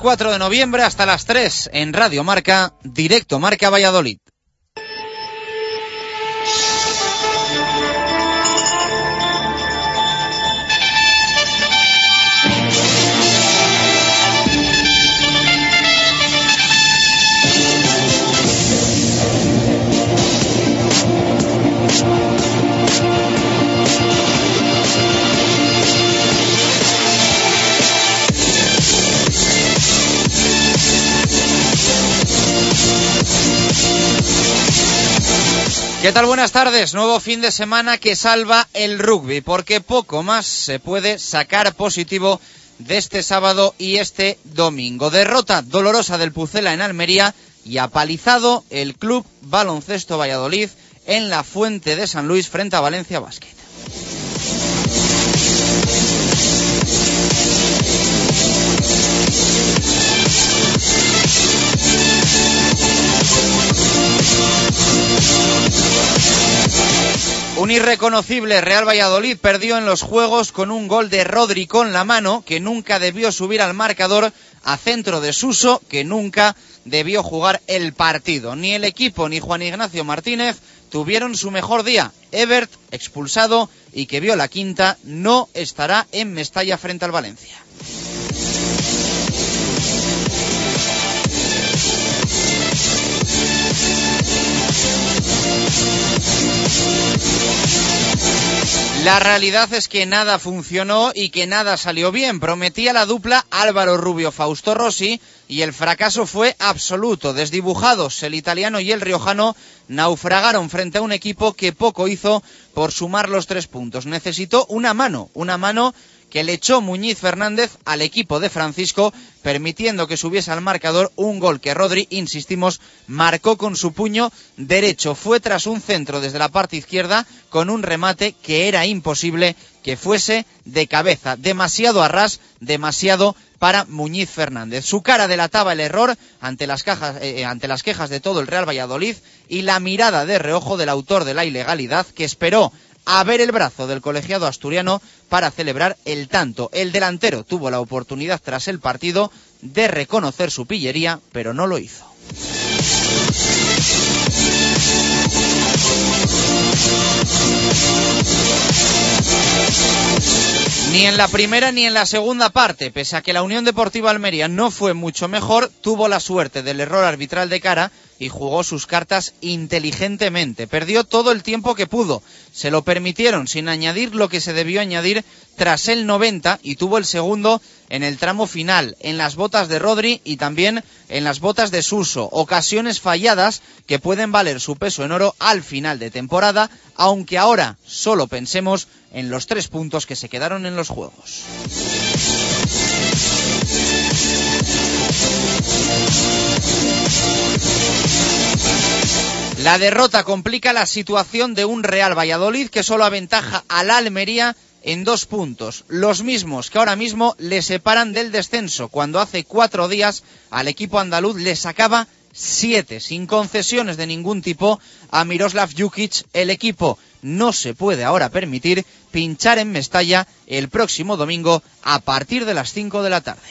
4 de noviembre hasta las 3 en Radio Marca, directo Marca Valladolid. ¿Qué tal? Buenas tardes. Nuevo fin de semana que salva el rugby, porque poco más se puede sacar positivo de este sábado y este domingo. Derrota dolorosa del Pucela en Almería y apalizado el Club Baloncesto Valladolid en la Fuente de San Luis frente a Valencia Basket. Un irreconocible Real Valladolid perdió en los juegos con un gol de Rodri con la mano que nunca debió subir al marcador a centro de Suso que nunca debió jugar el partido. Ni el equipo ni Juan Ignacio Martínez tuvieron su mejor día. Ebert, expulsado y que vio la quinta, no estará en Mestalla frente al Valencia. La realidad es que nada funcionó y que nada salió bien. Prometía la dupla Álvaro Rubio Fausto Rossi y el fracaso fue absoluto. Desdibujados, el italiano y el riojano naufragaron frente a un equipo que poco hizo por sumar los tres puntos. Necesitó una mano, una mano que le echó Muñiz Fernández al equipo de Francisco, permitiendo que subiese al marcador un gol que Rodri, insistimos, marcó con su puño derecho. Fue tras un centro desde la parte izquierda con un remate que era imposible que fuese de cabeza. Demasiado a ras, demasiado para Muñiz Fernández. Su cara delataba el error ante las, cajas, eh, ante las quejas de todo el Real Valladolid y la mirada de reojo del autor de la ilegalidad que esperó a ver el brazo del colegiado asturiano para celebrar el tanto. El delantero tuvo la oportunidad tras el partido de reconocer su pillería, pero no lo hizo. Ni en la primera ni en la segunda parte, pese a que la Unión Deportiva Almería no fue mucho mejor, tuvo la suerte del error arbitral de cara y jugó sus cartas inteligentemente. Perdió todo el tiempo que pudo. Se lo permitieron sin añadir lo que se debió añadir tras el 90 y tuvo el segundo en el tramo final, en las botas de Rodri y también en las botas de Suso. Ocasiones falladas que pueden valer su peso en oro al final de temporada, aunque ahora solo pensemos en los tres puntos que se quedaron en los juegos. La derrota complica la situación de un Real Valladolid que solo aventaja a la Almería en dos puntos, los mismos que ahora mismo le separan del descenso, cuando hace cuatro días al equipo andaluz le sacaba siete, sin concesiones de ningún tipo a Miroslav Jukic. El equipo no se puede ahora permitir pinchar en Mestalla el próximo domingo a partir de las cinco de la tarde.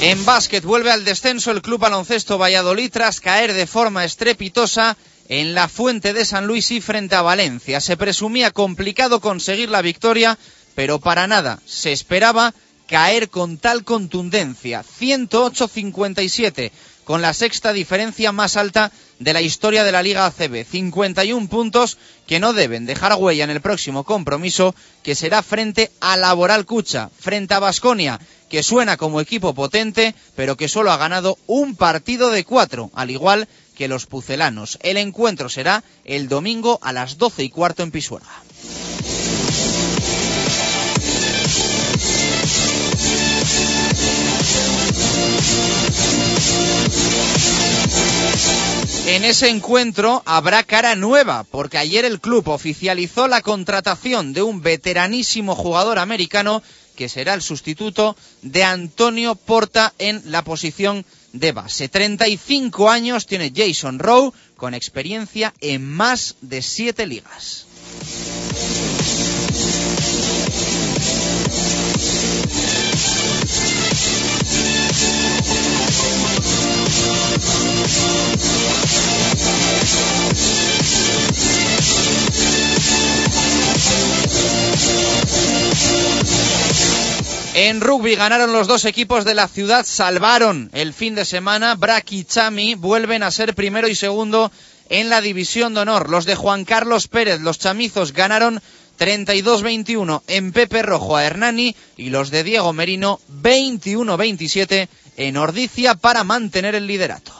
En básquet vuelve al descenso el Club Baloncesto Valladolid tras caer de forma estrepitosa en la Fuente de San Luis y frente a Valencia. Se presumía complicado conseguir la victoria, pero para nada se esperaba caer con tal contundencia. 108-57, con la sexta diferencia más alta de la historia de la Liga ACB. 51 puntos que no deben dejar huella en el próximo compromiso, que será frente a Laboral Cucha, frente a Basconia, que suena como equipo potente, pero que solo ha ganado un partido de cuatro, al igual que los pucelanos. El encuentro será el domingo a las doce y cuarto en Pisuerga. En ese encuentro habrá cara nueva, porque ayer el club oficializó la contratación de un veteranísimo jugador americano que será el sustituto de Antonio Porta en la posición de base. 35 años tiene Jason Rowe con experiencia en más de siete ligas. En rugby ganaron los dos equipos de la ciudad, salvaron el fin de semana. Brack y Chami vuelven a ser primero y segundo en la división de honor. Los de Juan Carlos Pérez, los chamizos, ganaron 32-21 en Pepe Rojo a Hernani y los de Diego Merino 21-27 en Ordicia para mantener el liderato.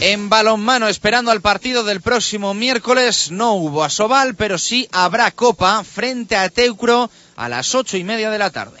En balonmano, esperando al partido del próximo miércoles, no hubo asobal, pero sí habrá copa frente a Teucro a las ocho y media de la tarde.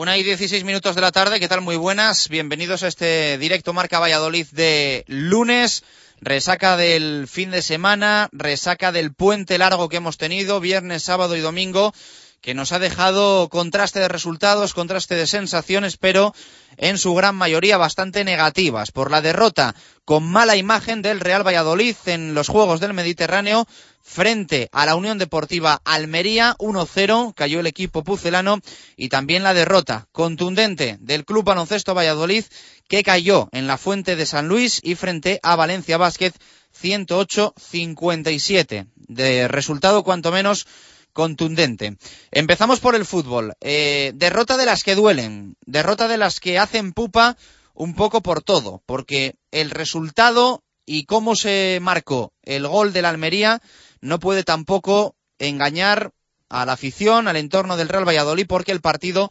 Una y dieciséis minutos de la tarde, ¿qué tal? Muy buenas, bienvenidos a este directo Marca Valladolid de lunes. Resaca del fin de semana, resaca del puente largo que hemos tenido, viernes, sábado y domingo, que nos ha dejado contraste de resultados, contraste de sensaciones, pero en su gran mayoría bastante negativas por la derrota con mala imagen del Real Valladolid en los Juegos del Mediterráneo frente a la Unión Deportiva Almería 1-0 cayó el equipo pucelano y también la derrota contundente del Club Baloncesto Valladolid que cayó en la Fuente de San Luis y frente a Valencia Vázquez 108-57 de resultado cuanto menos contundente. Empezamos por el fútbol. Eh, derrota de las que duelen, derrota de las que hacen pupa un poco por todo, porque el resultado y cómo se marcó el gol de la Almería no puede tampoco engañar a la afición, al entorno del Real Valladolid, porque el partido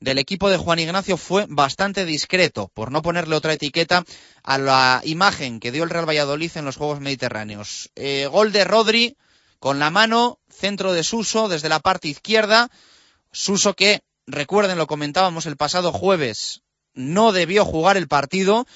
del equipo de Juan Ignacio fue bastante discreto, por no ponerle otra etiqueta a la imagen que dio el Real Valladolid en los Juegos Mediterráneos. Eh, gol de Rodri con la mano, centro de Suso desde la parte izquierda. Suso que, recuerden, lo comentábamos el pasado jueves, no debió jugar el partido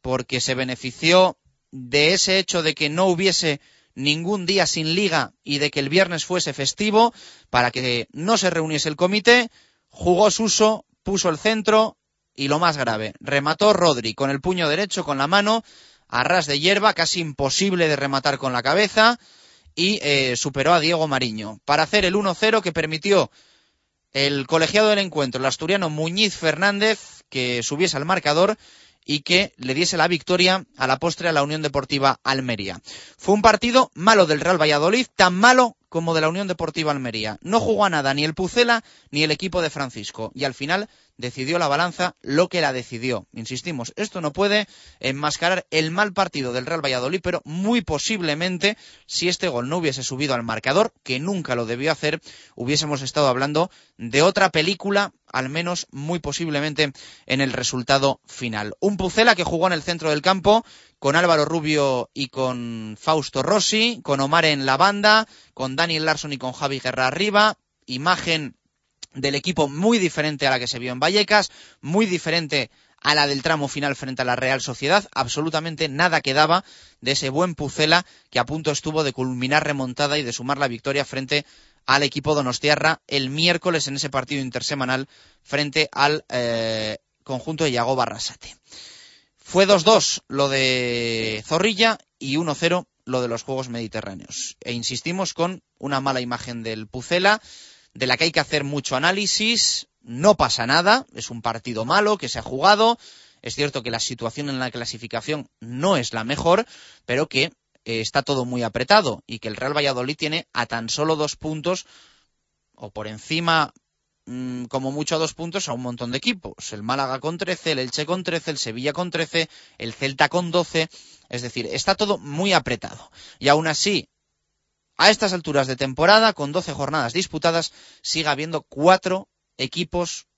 porque se benefició de ese hecho de que no hubiese ningún día sin liga y de que el viernes fuese festivo para que no se reuniese el comité. Jugó Suso, puso el centro y lo más grave, remató Rodri con el puño derecho, con la mano, a ras de hierba, casi imposible de rematar con la cabeza y eh, superó a Diego Mariño para hacer el 1-0 que permitió el colegiado del encuentro, el asturiano Muñiz Fernández, que subiese al marcador y que le diese la victoria a la postre a la Unión Deportiva Almería. Fue un partido malo del Real Valladolid, tan malo como de la Unión Deportiva Almería. No jugó a nada ni el Pucela ni el equipo de Francisco y al final decidió la balanza lo que la decidió. Insistimos, esto no puede enmascarar el mal partido del Real Valladolid, pero muy posiblemente si este gol no hubiese subido al marcador, que nunca lo debió hacer, hubiésemos estado hablando de otra película, al menos muy posiblemente en el resultado final. Un Pucela que jugó en el centro del campo, con Álvaro Rubio y con Fausto Rossi, con Omar en la banda, con Daniel Larson y con Javi Guerra arriba, imagen del equipo muy diferente a la que se vio en Vallecas, muy diferente a la del tramo final frente a la Real Sociedad, absolutamente nada quedaba de ese buen Pucela que a punto estuvo de culminar remontada y de sumar la victoria frente al equipo Donostiarra el miércoles en ese partido intersemanal frente al eh, conjunto de Yago Barrasate. Fue 2-2 lo de Zorrilla y 1-0 lo de los Juegos Mediterráneos. E insistimos con una mala imagen del Pucela, de la que hay que hacer mucho análisis. No pasa nada, es un partido malo que se ha jugado. Es cierto que la situación en la clasificación no es la mejor, pero que eh, está todo muy apretado y que el Real Valladolid tiene a tan solo dos puntos o por encima Mm, como mucho a dos puntos a un montón de equipos. El Málaga con 13, el Elche con 13, el Sevilla con 13, el Celta con 12. Es decir, está todo muy apretado. Y aún así, a estas alturas de temporada, con 12 jornadas disputadas, sigue habiendo cuatro equipos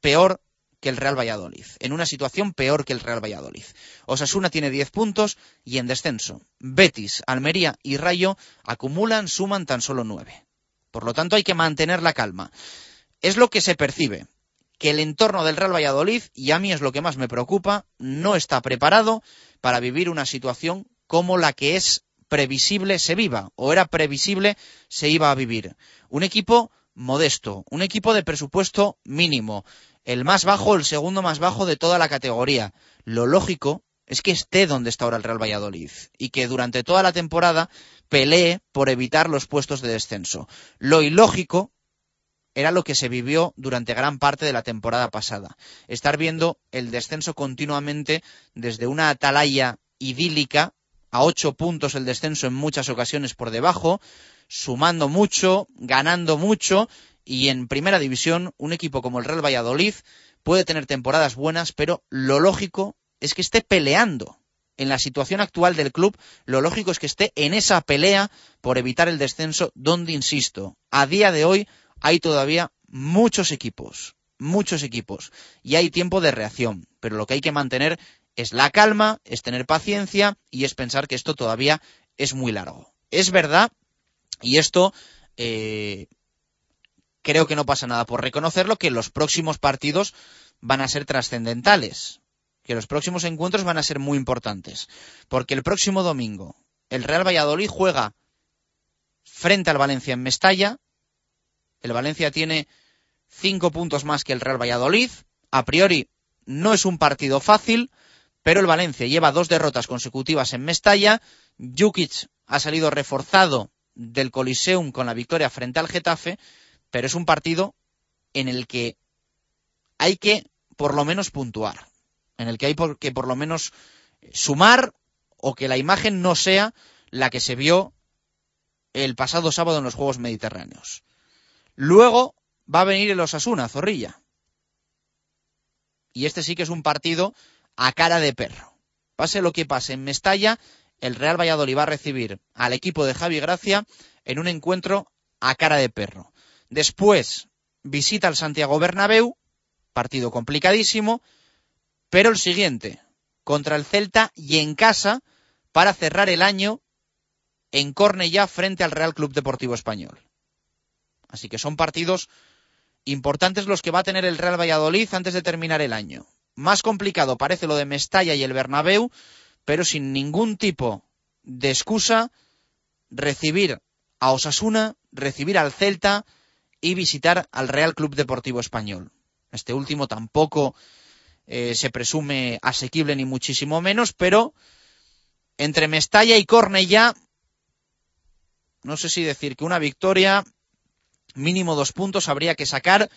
peor que el Real Valladolid, en una situación peor que el Real Valladolid. Osasuna tiene 10 puntos y en descenso. Betis, Almería y Rayo acumulan, suman tan solo 9. Por lo tanto, hay que mantener la calma es lo que se percibe, que el entorno del Real Valladolid, y a mí es lo que más me preocupa, no está preparado para vivir una situación como la que es previsible se viva, o era previsible se iba a vivir. Un equipo modesto, un equipo de presupuesto mínimo, el más bajo, el segundo más bajo de toda la categoría. Lo lógico es que esté donde está ahora el Real Valladolid y que durante toda la temporada pelee por evitar los puestos de descenso. Lo ilógico era lo que se vivió durante gran parte de la temporada pasada. Estar viendo el descenso continuamente desde una atalaya idílica, a ocho puntos el descenso en muchas ocasiones por debajo, sumando mucho, ganando mucho, y en primera división un equipo como el Real Valladolid puede tener temporadas buenas, pero lo lógico es que esté peleando. En la situación actual del club, lo lógico es que esté en esa pelea por evitar el descenso, donde, insisto, a día de hoy hay todavía muchos equipos, muchos equipos, y hay tiempo de reacción, pero lo que hay que mantener es la calma, es tener paciencia y es pensar que esto todavía es muy largo. Es verdad, y esto eh, creo que no pasa nada por reconocerlo, que los próximos partidos van a ser trascendentales, que los próximos encuentros van a ser muy importantes, porque el próximo domingo el Real Valladolid juega frente al Valencia en Mestalla, el Valencia tiene cinco puntos más que el Real Valladolid. A priori no es un partido fácil, pero el Valencia lleva dos derrotas consecutivas en Mestalla. Jukic ha salido reforzado del Coliseum con la victoria frente al Getafe, pero es un partido en el que hay que por lo menos puntuar, en el que hay que por lo menos sumar o que la imagen no sea la que se vio el pasado sábado en los Juegos Mediterráneos. Luego va a venir el Osasuna, Zorrilla. Y este sí que es un partido a cara de perro. Pase lo que pase en Mestalla, el Real Valladolid va a recibir al equipo de Javi Gracia en un encuentro a cara de perro. Después visita al Santiago Bernabéu, partido complicadísimo, pero el siguiente, contra el Celta y en casa para cerrar el año en Cornellá frente al Real Club Deportivo Español. Así que son partidos importantes los que va a tener el Real Valladolid antes de terminar el año. Más complicado parece lo de Mestalla y el Bernabéu, pero sin ningún tipo de excusa recibir a Osasuna, recibir al Celta y visitar al Real Club Deportivo Español. Este último tampoco eh, se presume asequible ni muchísimo menos, pero entre Mestalla y Cornellá, no sé si decir que una victoria mínimo dos puntos habría que sacar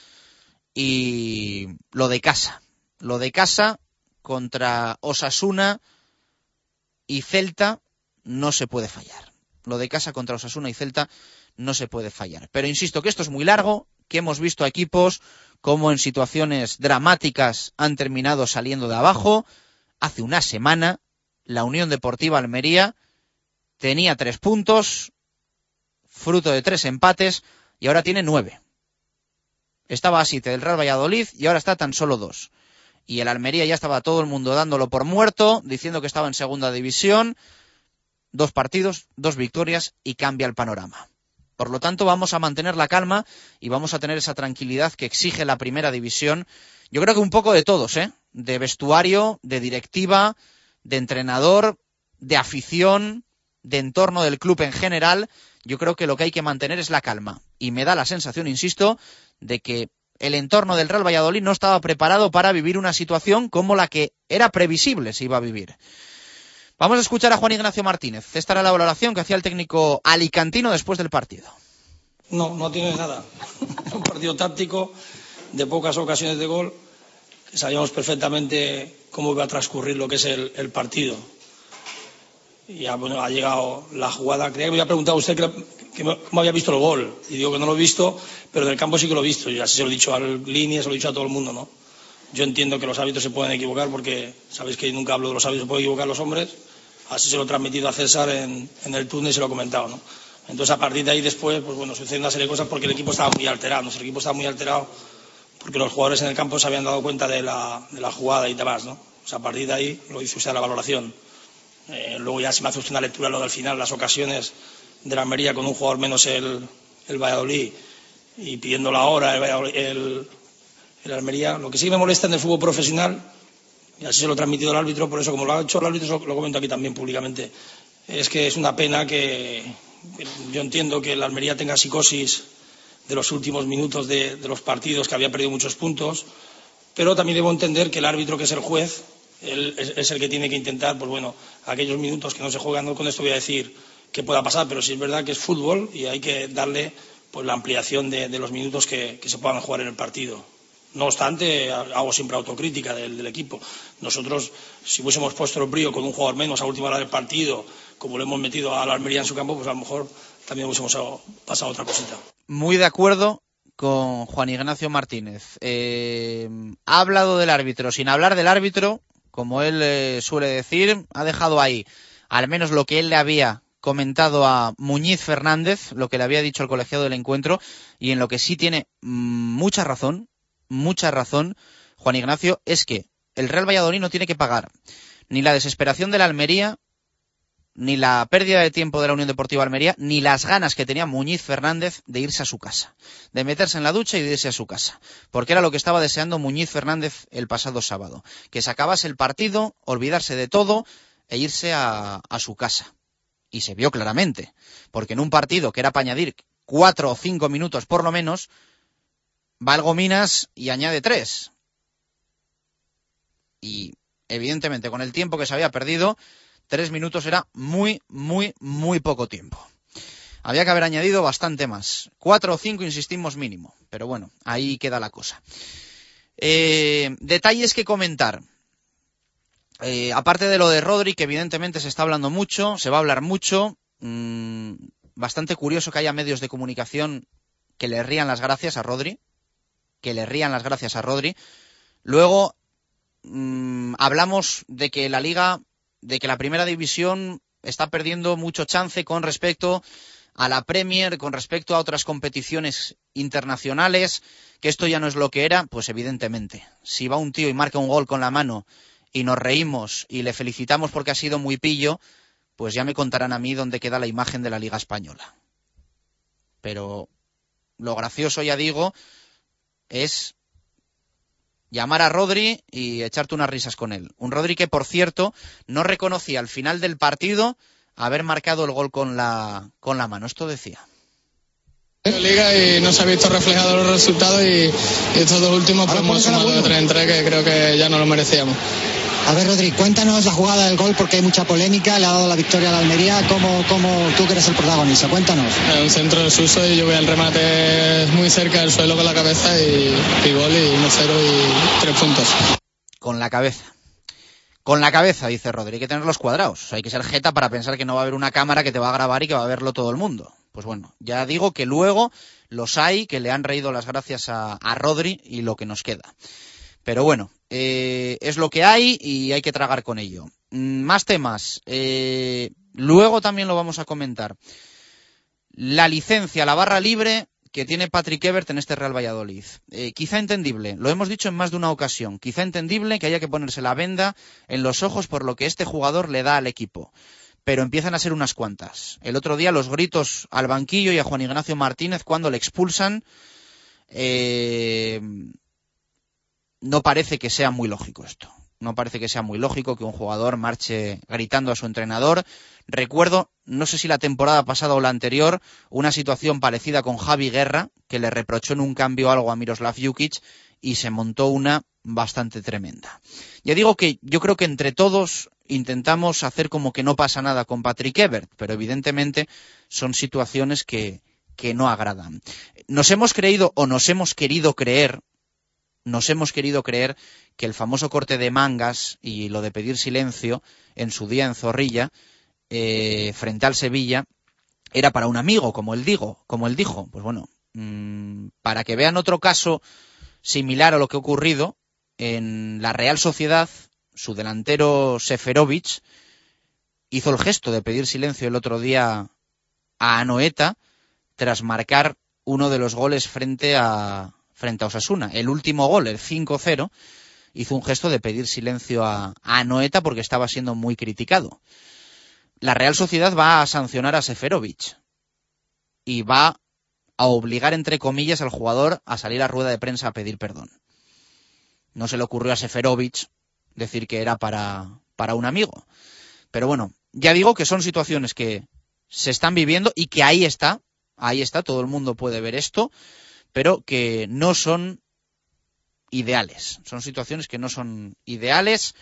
y lo de casa. Lo de casa contra Osasuna y Celta no se puede fallar. Lo de casa contra Osasuna y Celta no se puede fallar. Pero insisto que esto es muy largo, que hemos visto equipos como en situaciones dramáticas han terminado saliendo de abajo. Hace una semana la Unión Deportiva Almería tenía tres puntos, fruto de tres empates, y ahora tiene nueve. Estaba a siete del Real Valladolid y ahora está tan solo dos. y el Almería ya estaba todo el mundo dándolo por muerto, diciendo que estaba en segunda división. Dos partidos, dos victorias y cambia el panorama. Por lo tanto, vamos a mantener la calma y vamos a tener esa tranquilidad que exige la primera división. Yo creo que un poco de todos, ¿eh? De vestuario, de directiva, de entrenador, de afición, de entorno del club en general. Yo creo que lo que hay que mantener es la calma. Y me da la sensación, insisto, de que el entorno del Real Valladolid no estaba preparado para vivir una situación como la que era previsible se iba a vivir. Vamos a escuchar a Juan Ignacio Martínez. Esta era la valoración que hacía el técnico alicantino después del partido. No, no tiene nada. un partido táctico de pocas ocasiones de gol, sabíamos perfectamente cómo iba a transcurrir lo que es el partido. Y ya bueno, ha llegado la jugada. Creía que me había preguntado usted que, que, cómo había visto el gol. Y digo que no lo he visto, pero del campo sí que lo he visto. Y así se lo he dicho al línea, se lo he dicho a todo el mundo, ¿no? Yo entiendo que los árbitros se pueden equivocar porque sabéis que nunca hablo de los árbitros, se pueden equivocar los hombres. Así se lo he transmitido a César en, en el túnel y se lo he comentado, ¿no? Entonces, a partir de ahí después, pues bueno, suceden una serie de cosas porque el equipo estaba muy alterado. El equipo estaba muy alterado porque los jugadores en el campo se habían dado cuenta de la, de la jugada y demás, ¿no? O sea, a partir de ahí lo dice usted la valoración. Eh, luego ya se me hace usted una lectura lo del final, las ocasiones de la Almería con un jugador menos el, el Valladolid y pidiendo la hora el, el, el Almería. Lo que sí me molesta en el fútbol profesional, y así se lo he transmitido al árbitro, por eso como lo ha hecho el árbitro, lo comento aquí también públicamente, es que es una pena que yo entiendo que el Almería tenga psicosis de los últimos minutos de, de, los partidos, que había perdido muchos puntos, pero también debo entender que el árbitro, que es el juez, él es, el que tiene que intentar, pues bueno, aquellos minutos que no se juegan, no con esto voy a decir que pueda pasar, pero sí es verdad que es fútbol y hay que darle pues la ampliación de, los minutos que, se puedan jugar en el partido. No obstante, hago siempre autocrítica del, del, equipo. Nosotros, si hubiésemos puesto el brío con un jugador menos a última hora del partido, como lo hemos metido a la Almería en su campo, pues a lo mejor también hubiésemos pasado otra cosita. Muy de acuerdo con Juan Ignacio Martínez. Eh, ha hablado del árbitro sin hablar del árbitro, como él eh, suele decir, ha dejado ahí al menos lo que él le había comentado a Muñiz Fernández, lo que le había dicho el colegiado del encuentro, y en lo que sí tiene mucha razón, mucha razón, Juan Ignacio, es que el Real Valladolid no tiene que pagar ni la desesperación de la Almería, ni la pérdida de tiempo de la Unión Deportiva Almería, ni las ganas que tenía Muñiz Fernández de irse a su casa, de meterse en la ducha y de irse a su casa, porque era lo que estaba deseando Muñiz Fernández el pasado sábado, que se acabase el partido, olvidarse de todo e irse a, su casa. Y se vio claramente, porque en un partido que era para añadir cuatro o cinco minutos por lo menos, va el Gominas y añade tres. Y evidentemente con el tiempo que se había perdido, tres minutos era muy, muy, muy poco tiempo. Había que haber añadido bastante más. Cuatro o cinco, insistimos, mínimo. Pero bueno, ahí queda la cosa. Eh, detalles que comentar. Eh, aparte de lo de Rodri, que evidentemente se está hablando mucho, se va a hablar mucho. Mmm, bastante curioso que haya medios de comunicación que le rían las gracias a Rodri. Que le rían las gracias a Rodri. Luego, mmm, hablamos de que la liga de que la primera división está perdiendo mucho chance con respecto a la Premier, con respecto a otras competiciones internacionales, que esto ya no es lo que era, pues evidentemente, si va un tío y marca un gol con la mano y nos reímos y le felicitamos porque ha sido muy pillo, pues ya me contarán a mí dónde queda la imagen de la Liga Española. Pero lo gracioso, ya digo, es llamar a Rodri y echarte unas risas con él. Un Rodri que, por cierto, no reconocía al final del partido haber marcado el gol con la, con la mano. Esto decía. Liga y no se ha visto reflejado los resultados y, y estos dos últimos pues hemos sumado de 3 en 3 que creo que ya no lo merecíamos. A ver, Rodri, cuéntanos la jugada del gol porque hay mucha polémica, le ha dado la victoria a la Almería. ¿Cómo, cómo tú que eres el protagonista? Cuéntanos. Un centro de suso y yo voy al remate muy cerca del suelo con la cabeza y, y gol y 1-0 y 3 puntos. Con la cabeza. Con la cabeza, dice Rodri, hay que tener los cuadrados. O sea, hay que ser jeta para pensar que no va a haber una cámara que te va a grabar y que va a verlo todo el mundo. Pues bueno, ya digo que luego los hay que le han reído las gracias a, a Rodri y lo que nos queda. Pero bueno, eh, es lo que hay y hay que tragar con ello. Mm, más temas. Eh, luego también lo vamos a comentar. La licencia, la barra libre que tiene Patrick Ebert en este Real Valladolid. Eh, quizá entendible, lo hemos dicho en más de una ocasión, quizá entendible que haya que ponerse la venda en los ojos por lo que este jugador le da al equipo. Pero empiezan a ser unas cuantas. El otro día los gritos al banquillo y a Juan Ignacio Martínez cuando le expulsan. Eh, no parece que sea muy lógico esto. No parece que sea muy lógico que un jugador marche gritando a su entrenador. Recuerdo, no sé si la temporada pasada o la anterior, una situación parecida con Javi Guerra, que le reprochó en un cambio algo a Miroslav Jukic y se montó una bastante tremenda. Ya digo que yo creo que entre todos intentamos hacer como que no pasa nada con Patrick Ebert, pero evidentemente son situaciones que, que no agradan. Nos hemos creído o nos hemos querido creer nos hemos querido creer que el famoso corte de mangas y lo de pedir silencio en su día en Zorrilla, eh, frente al Sevilla, era para un amigo, como él digo, como él dijo. Pues bueno, mmm, para que vean otro caso similar a lo que ha ocurrido en la Real Sociedad, su delantero Seferovic hizo el gesto de pedir silencio el otro día a Anoeta tras marcar uno de los goles frente a, frente a Osasuna. El último gol, el 5-0, hizo un gesto de pedir silencio a, Noeta porque estaba siendo muy criticado. La Real Sociedad va a sancionar a Seferovic y va a obligar, entre comillas, al jugador a salir a rueda de prensa a pedir perdón. No se le ocurrió a Seferovic decir que era para, para un amigo. Pero bueno, ya digo que son situaciones que se están viviendo y que ahí está, ahí está, todo el mundo puede ver esto pero que no son ideales. Son situaciones que no son ideales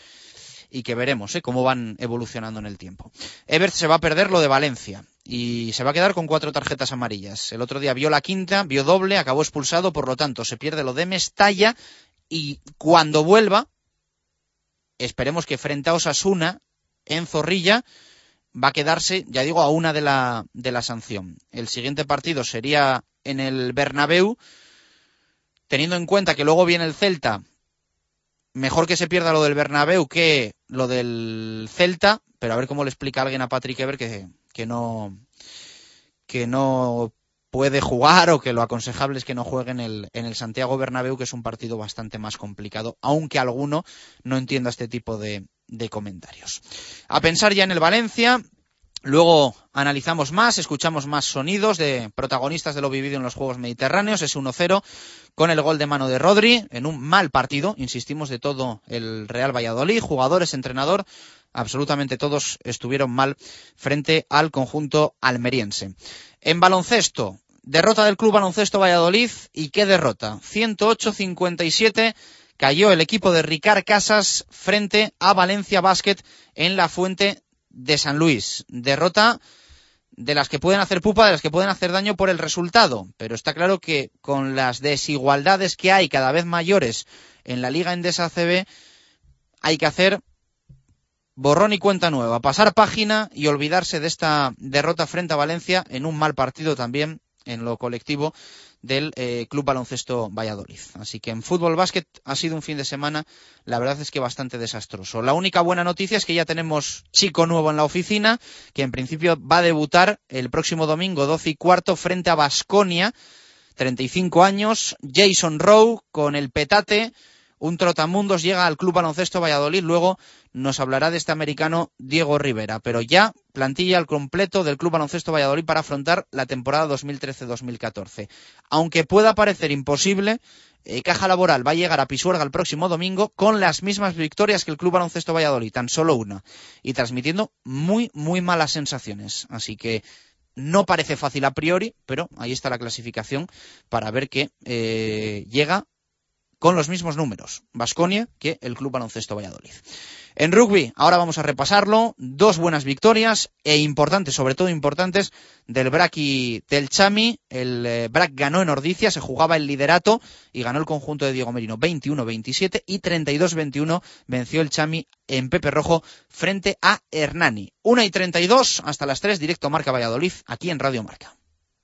y que veremos ¿eh? cómo van evolucionando en el tiempo. Ebert se va a perder lo de Valencia y se va a quedar con cuatro tarjetas amarillas. El otro día vio la quinta, vio doble, acabó expulsado, por lo tanto se pierde lo de Mestalla y cuando vuelva, esperemos que frente a Osasuna, en Zorrilla, va a quedarse, ya digo, a una de la, de la sanción. El siguiente partido sería en el Bernabéu, teniendo en cuenta que luego viene el Celta, mejor que se pierda lo del Bernabéu que lo del Celta, pero a ver cómo le explica alguien a Patrick Ever que, que no que no puede jugar o que lo aconsejable es que no juegue en el, en el Santiago Bernabéu, que es un partido bastante más complicado, aunque alguno no entienda este tipo de, de comentarios. A pensar ya en el Valencia, Luego analizamos más, escuchamos más sonidos de protagonistas de lo vivido en los Juegos Mediterráneos. Es 1-0 con el gol de mano de Rodri en un mal partido, insistimos, de todo el Real Valladolid. Jugadores, entrenador, absolutamente todos estuvieron mal frente al conjunto almeriense. En baloncesto, derrota del Club Baloncesto Valladolid y qué derrota. 108-57 cayó el equipo de Ricard Casas frente a Valencia Basket en la Fuente de San Luis. Derrota de las que pueden hacer pupa, de las que pueden hacer daño por el resultado. Pero está claro que con las desigualdades que hay cada vez mayores en la Liga Endesa CB, hay que hacer borrón y cuenta nueva, pasar página y olvidarse de esta derrota frente a Valencia en un mal partido también en lo colectivo del eh, Club Baloncesto Valladolid. Así que en fútbol básquet ha sido un fin de semana, la verdad es que bastante desastroso. La única buena noticia es que ya tenemos chico nuevo en la oficina, que en principio va a debutar el próximo domingo 12 y cuarto frente a Basconia, 35 años, Jason Rowe con el petate, un trotamundos llega al Club Baloncesto Valladolid, luego nos hablará de este americano Diego Rivera, pero ya plantilla al completo del Club Baloncesto Valladolid para afrontar la temporada 2013-2014. Aunque pueda parecer imposible, eh, Caja Laboral va a llegar a Pisuerga el próximo domingo con las mismas victorias que el Club Baloncesto Valladolid, tan solo una, y transmitiendo muy, muy malas sensaciones. Así que no parece fácil a priori, pero ahí está la clasificación para ver que eh, llega con los mismos números, Basconia que el Club Baloncesto Valladolid. En rugby, ahora vamos a repasarlo, dos buenas victorias e importantes, sobre todo importantes, del BRAC y del Chami. El eh, BRAC ganó en Ordicia, se jugaba el liderato y ganó el conjunto de Diego Merino 21-27 y 32-21 venció el Chami en Pepe Rojo frente a Hernani. 1 y 32 hasta las 3, directo Marca Valladolid, aquí en Radio Marca.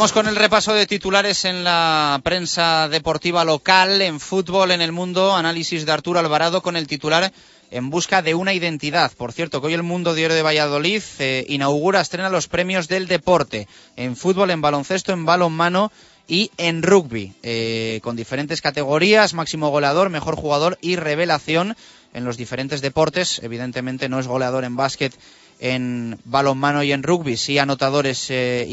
Vamos con el repaso de titulares en la prensa deportiva local, en fútbol, en el mundo. Análisis de Arturo Alvarado con el titular en busca de una identidad. Por cierto, que hoy el Mundo Diario de Valladolid eh, inaugura, estrena los premios del deporte. En fútbol, en baloncesto, en balonmano y en rugby, eh, con diferentes categorías, máximo goleador, mejor jugador y revelación en los diferentes deportes. Evidentemente no es goleador en básquet, en balonmano y en rugby, sí anotadores eh,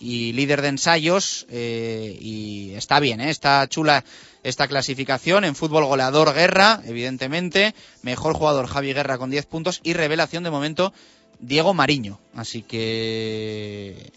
y, líder de ensayos eh, y está bien, ¿eh? está chula esta clasificación. En fútbol goleador Guerra, evidentemente, mejor jugador Javi Guerra con 10 puntos y revelación de momento Diego Mariño. Así que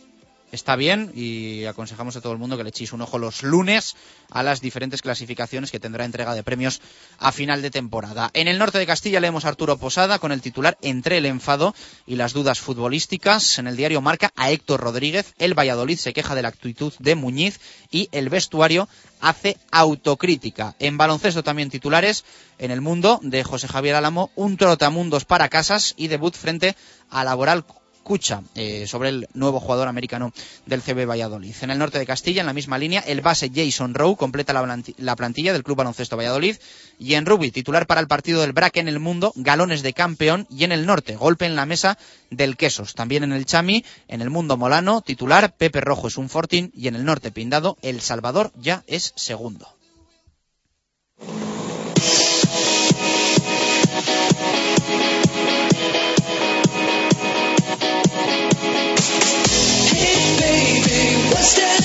está bien y aconsejamos a todo el mundo que le echéis un ojo los lunes a las diferentes clasificaciones que tendrá entrega de premios a final de temporada. En el norte de Castilla leemos a Arturo Posada con el titular Entre el enfado y las dudas futbolísticas. En el diario Marca a Héctor Rodríguez. El Valladolid se queja de la actitud de Muñiz y el vestuario hace autocrítica. En baloncesto también titulares. En el mundo de José Javier Álamo, un trotamundos para casas y debut frente a Laboral Cucha eh, sobre el nuevo jugador americano del CB Valladolid. En el norte de Castilla, en la misma línea, el base Jason Rowe completa la, plantilla del Club Baloncesto Valladolid. Y en rugby, titular para el partido del BRAC en el mundo, galones de campeón. Y en el norte, golpe en la mesa del Quesos. También en el Chami, en el mundo Molano, titular, Pepe Rojo es un fortín. Y en el norte, Pindado, El Salvador ya es segundo. Una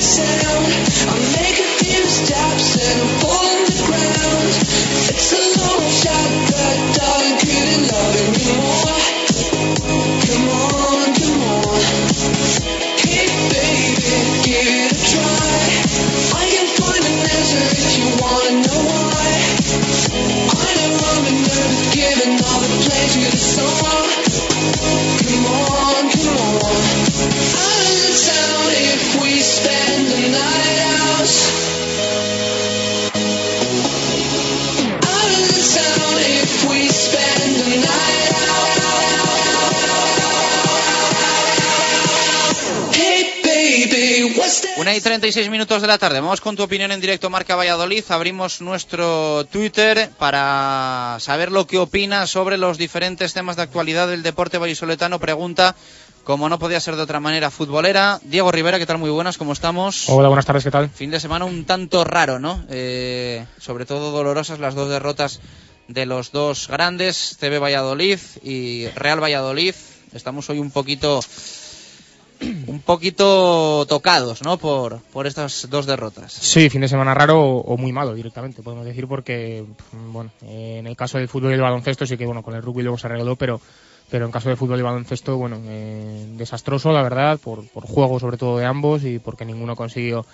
y 36 minutos de la tarde. Vamos con tu opinión en directo Marca Valladolid. Abrimos nuestro Twitter para saber lo que opinas sobre los diferentes temas de actualidad del deporte vallisoletano. Pregunta, como no podía ser de otra manera, futbolera. Diego Rivera, ¿qué tal? Muy buenas, ¿cómo estamos? Hola, buenas tardes, ¿qué tal? Fin de semana un tanto raro, ¿no? Eh, sobre todo dolorosas las dos derrotas de los dos grandes, CB Valladolid y Real Valladolid. Estamos hoy un poquito un poquito tocados, ¿no? Por, por estas dos derrotas. Sí, fin de semana raro o, muy malo directamente, podemos decir, porque, bueno, en el caso del fútbol y el baloncesto sí que, bueno, con el rugby luego se arregló, pero, pero en caso de fútbol y baloncesto, bueno, eh, desastroso, la verdad, por, por juego sobre todo de ambos y porque ninguno consiguió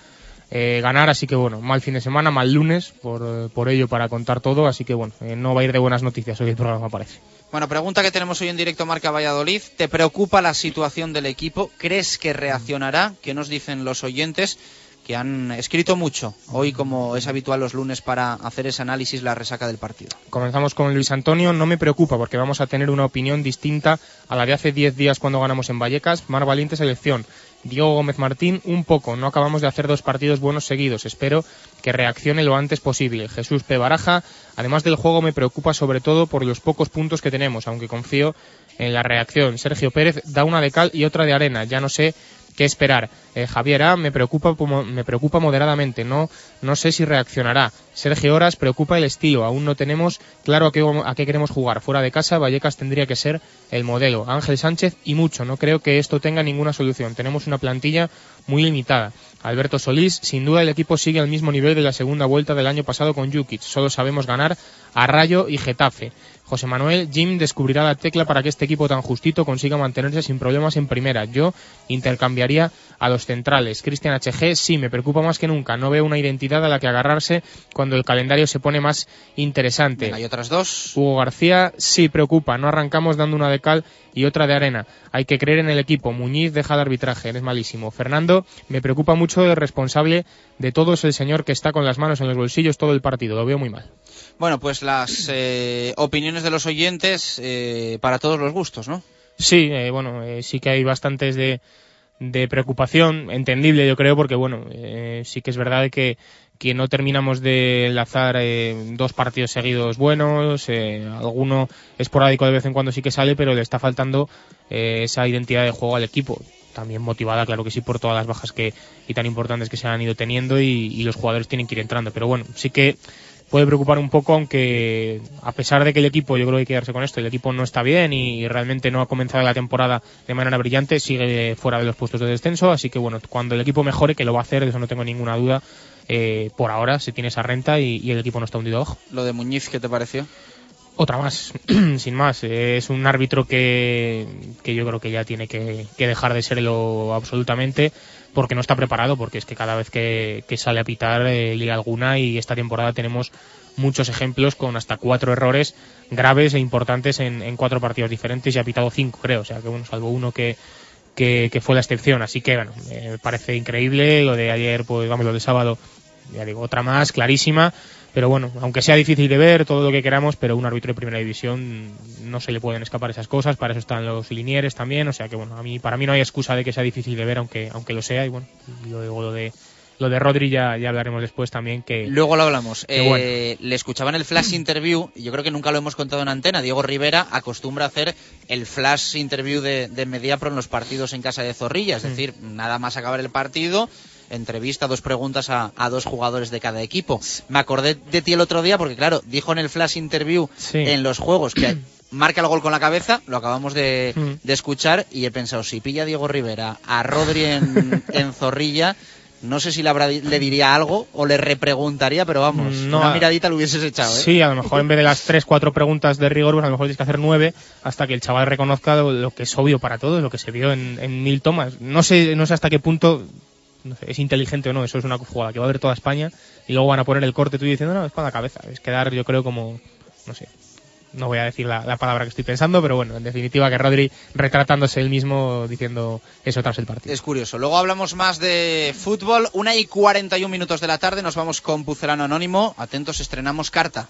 eh, ganar, así que bueno, mal fin de semana, mal lunes, por, por ello para contar todo, así que bueno, eh, no va a ir de buenas noticias hoy el programa parece. Bueno, pregunta que tenemos hoy en directo Marca Valladolid. ¿Te preocupa la situación del equipo? ¿Crees que reaccionará? ¿Qué nos dicen los oyentes? que han escrito mucho hoy, como es habitual los lunes, para hacer ese análisis, la resaca del partido. Comenzamos con Luis Antonio. No me preocupa porque vamos a tener una opinión distinta a la de hace 10 días cuando ganamos en Vallecas. Mar Valiente selección. Diego Gómez Martín, un poco. No acabamos de hacer dos partidos buenos seguidos. Espero que reaccione lo antes posible. Jesús P. Baraja. Además del juego, me preocupa sobre todo por los pocos puntos que tenemos, aunque confío en la reacción. Sergio Pérez da una de cal y otra de arena. Ya no sé qué esperar. Eh, Javiera me preocupa, me preocupa moderadamente, no, no sé si reaccionará. Sergio Horas preocupa el estilo, aún no tenemos claro a qué, a qué queremos jugar. Fuera de casa, Vallecas tendría que ser el modelo. Ángel Sánchez y mucho, no creo que esto tenga ninguna solución. Tenemos una plantilla muy limitada. Alberto Solís, sin duda el equipo sigue al mismo nivel de la segunda vuelta del año pasado con Jukic. Solo sabemos ganar a Rayo y Getafe. José Manuel, Jim descubrirá la tecla para que este equipo tan justito consiga mantenerse sin problemas en primera. Yo intercambiaría a los centrales. Cristian HG, sí, me preocupa más que nunca. No veo una identidad a la que agarrarse cuando el calendario se pone más interesante. ¿Hay otras dos? Hugo García, sí, preocupa. No arrancamos dando una de cal y otra de arena. Hay que creer en el equipo. Muñiz deja de arbitraje, eres malísimo. Fernando, me preocupa mucho el responsable de todo es el señor que está con las manos en los bolsillos todo el partido. Lo veo muy mal. Bueno, pues las eh, opiniones de los oyentes eh, para todos los gustos, ¿no? Sí, eh, bueno, sí que hay bastantes de, de preocupación, entendible yo creo, porque bueno, eh, sí que es verdad que, que no terminamos de enlazar eh, dos partidos seguidos buenos, eh, alguno esporádico de vez en cuando sí que sale, pero le está faltando eh, esa identidad de juego al equipo. También motivada, claro que sí, por todas las bajas que y tan importantes que se han ido teniendo y, y los jugadores tienen que ir entrando. Pero bueno, sí que puede preocupar un poco, aunque a pesar de que el equipo, yo creo que hay que quedarse con esto, el equipo no está bien y realmente no ha comenzado la temporada de manera brillante, sigue fuera de los puestos de descenso, así que bueno, cuando el equipo mejore, que lo va a hacer, de eso no tengo ninguna duda, eh, por ahora se tiene esa renta y, y el equipo no está hundido abajo. Lo de Muñiz, ¿qué te pareció? Otra más, sin más. Es un árbitro que, que yo creo que ya tiene que, que dejar de serlo absolutamente porque no está preparado, porque es que cada vez que, sale a pitar eh, liga alguna y esta temporada tenemos muchos ejemplos con hasta cuatro errores graves e importantes en, en cuatro partidos diferentes y ha pitado cinco, creo. O sea que bueno, salvo uno que, que fue la excepción. Así que bueno, me parece increíble lo de ayer, pues vamos, lo de sábado, ya digo, otra más, clarísima. Pero bueno, aunque sea difícil de ver, todo lo que queramos, pero un árbitro de primera división no se le pueden escapar esas cosas, para eso están los linieres también, o sea que bueno, a mí, para mí no hay excusa de que sea difícil de ver, aunque, aunque lo sea, y bueno, y luego lo de lo de Rodri ya, ya hablaremos después también que Luego lo hablamos. Eh, bueno. Le escuchaba en el flash interview, y yo creo que nunca lo hemos contado en antena. Diego Rivera acostumbra a hacer el flash interview de, de Mediapro en los partidos en casa de Zorrilla. Es Mm. decir, nada más acabar el partido, entrevista, dos preguntas a, a dos jugadores de cada equipo. Me acordé de ti el otro día porque, claro, dijo en el flash interview Sí. en los juegos que marca el gol con la cabeza, lo acabamos de, Mm. de escuchar, y he pensado, si pilla a Diego Rivera a Rodri en, en Zorrilla. No sé si le, habrá- le diría algo o le repreguntaría, pero vamos, No, una miradita lo hubieses echado, ¿eh? Sí, a lo mejor en vez de las tres, cuatro preguntas de rigor, pues a lo mejor tienes que hacer nueve hasta que el chaval reconozca lo, lo que es obvio para todos, lo que se vio en, en mil tomas. No sé, no sé hasta qué punto no sé, es inteligente o no, eso es una jugada que va a ver toda España y luego van a poner el corte tú diciendo, no, es con la cabeza. Es quedar, yo creo, como, no sé, no voy a decir la, la palabra que estoy pensando, pero bueno, en definitiva que Rodri retratándose él mismo diciendo eso tras el partido. Es curioso. Luego hablamos más de fútbol. Una y 41 minutos de la tarde. Nos vamos con Pucelano Anónimo. Atentos, estrenamos carta.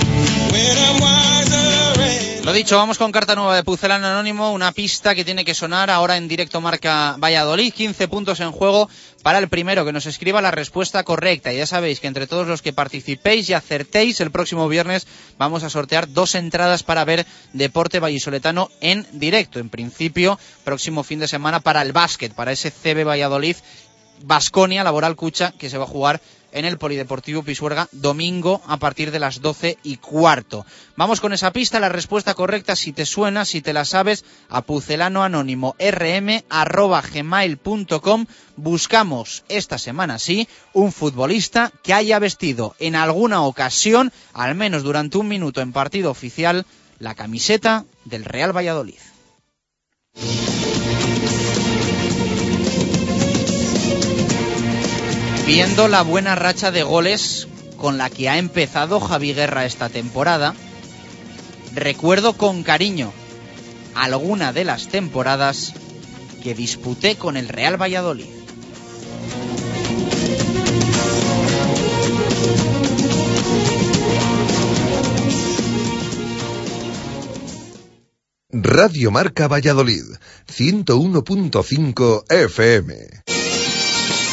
Lo dicho, vamos con carta nueva de Pucelano Anónimo. Una pista que tiene que sonar ahora en directo marca Valladolid. 15 puntos en juego para el primero que nos escriba la respuesta correcta. Y ya sabéis que entre todos los que participéis y acertéis, el próximo viernes vamos a sortear dos entradas para ver Deporte Vallisoletano en directo. En principio, próximo fin de semana para el básquet, para ese CB Valladolid Basconia Laboral Cucha que se va a jugar en el Polideportivo Pisuerga domingo a partir de las 12 y cuarto. Vamos con esa pista, la respuesta correcta si te suena, si te la sabes, a pucelano anónimo. Buscamos esta semana sí un futbolista que haya vestido en alguna ocasión, al menos durante un minuto en partido oficial, la camiseta del Real Valladolid. Viendo la buena racha de goles con la que ha empezado Javi Guerra esta temporada, recuerdo con cariño alguna de las temporadas que disputé con el Real Valladolid. Radio Marca Valladolid, 101.5 FM.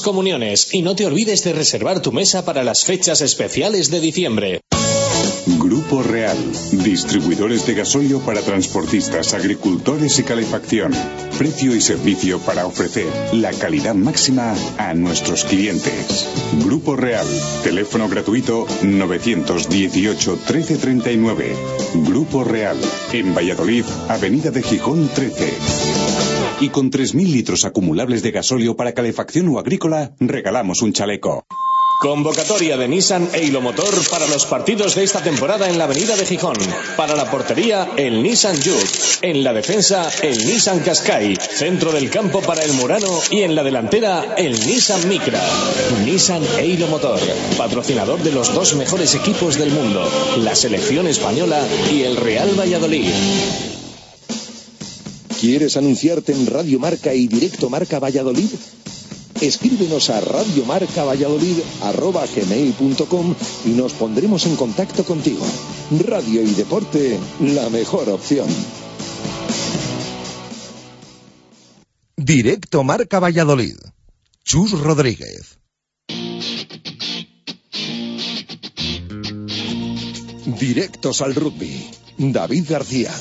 Comuniones y no te olvides de reservar tu mesa para las fechas especiales de diciembre. Grupo Real, distribuidores de gasóleo para transportistas, agricultores y calefacción. Precio y servicio para ofrecer la calidad máxima a nuestros clientes. Grupo Real, teléfono gratuito 918 1339. Grupo Real, en Valladolid, Avenida de Gijón 13. Y con 3.000 litros acumulables de gasóleo para calefacción o agrícola, regalamos un chaleco. Convocatoria de Nissan e Motor para los partidos de esta temporada en la avenida de Gijón. Para la portería, el Nissan Juke. En la defensa, el Nissan Qashqai. Centro del campo para el Murano y en la delantera, el Nissan Micra. Nissan e Motor, patrocinador de los dos mejores equipos del mundo, la selección española y el Real Valladolid. ¿Quieres anunciarte en Radio Marca y Directo Marca Valladolid? Escríbenos a radiomarcavalladolid.com y nos pondremos en contacto contigo. Radio y deporte, la mejor opción. Directo Marca Valladolid. Chus Rodríguez. Directos al rugby. David García.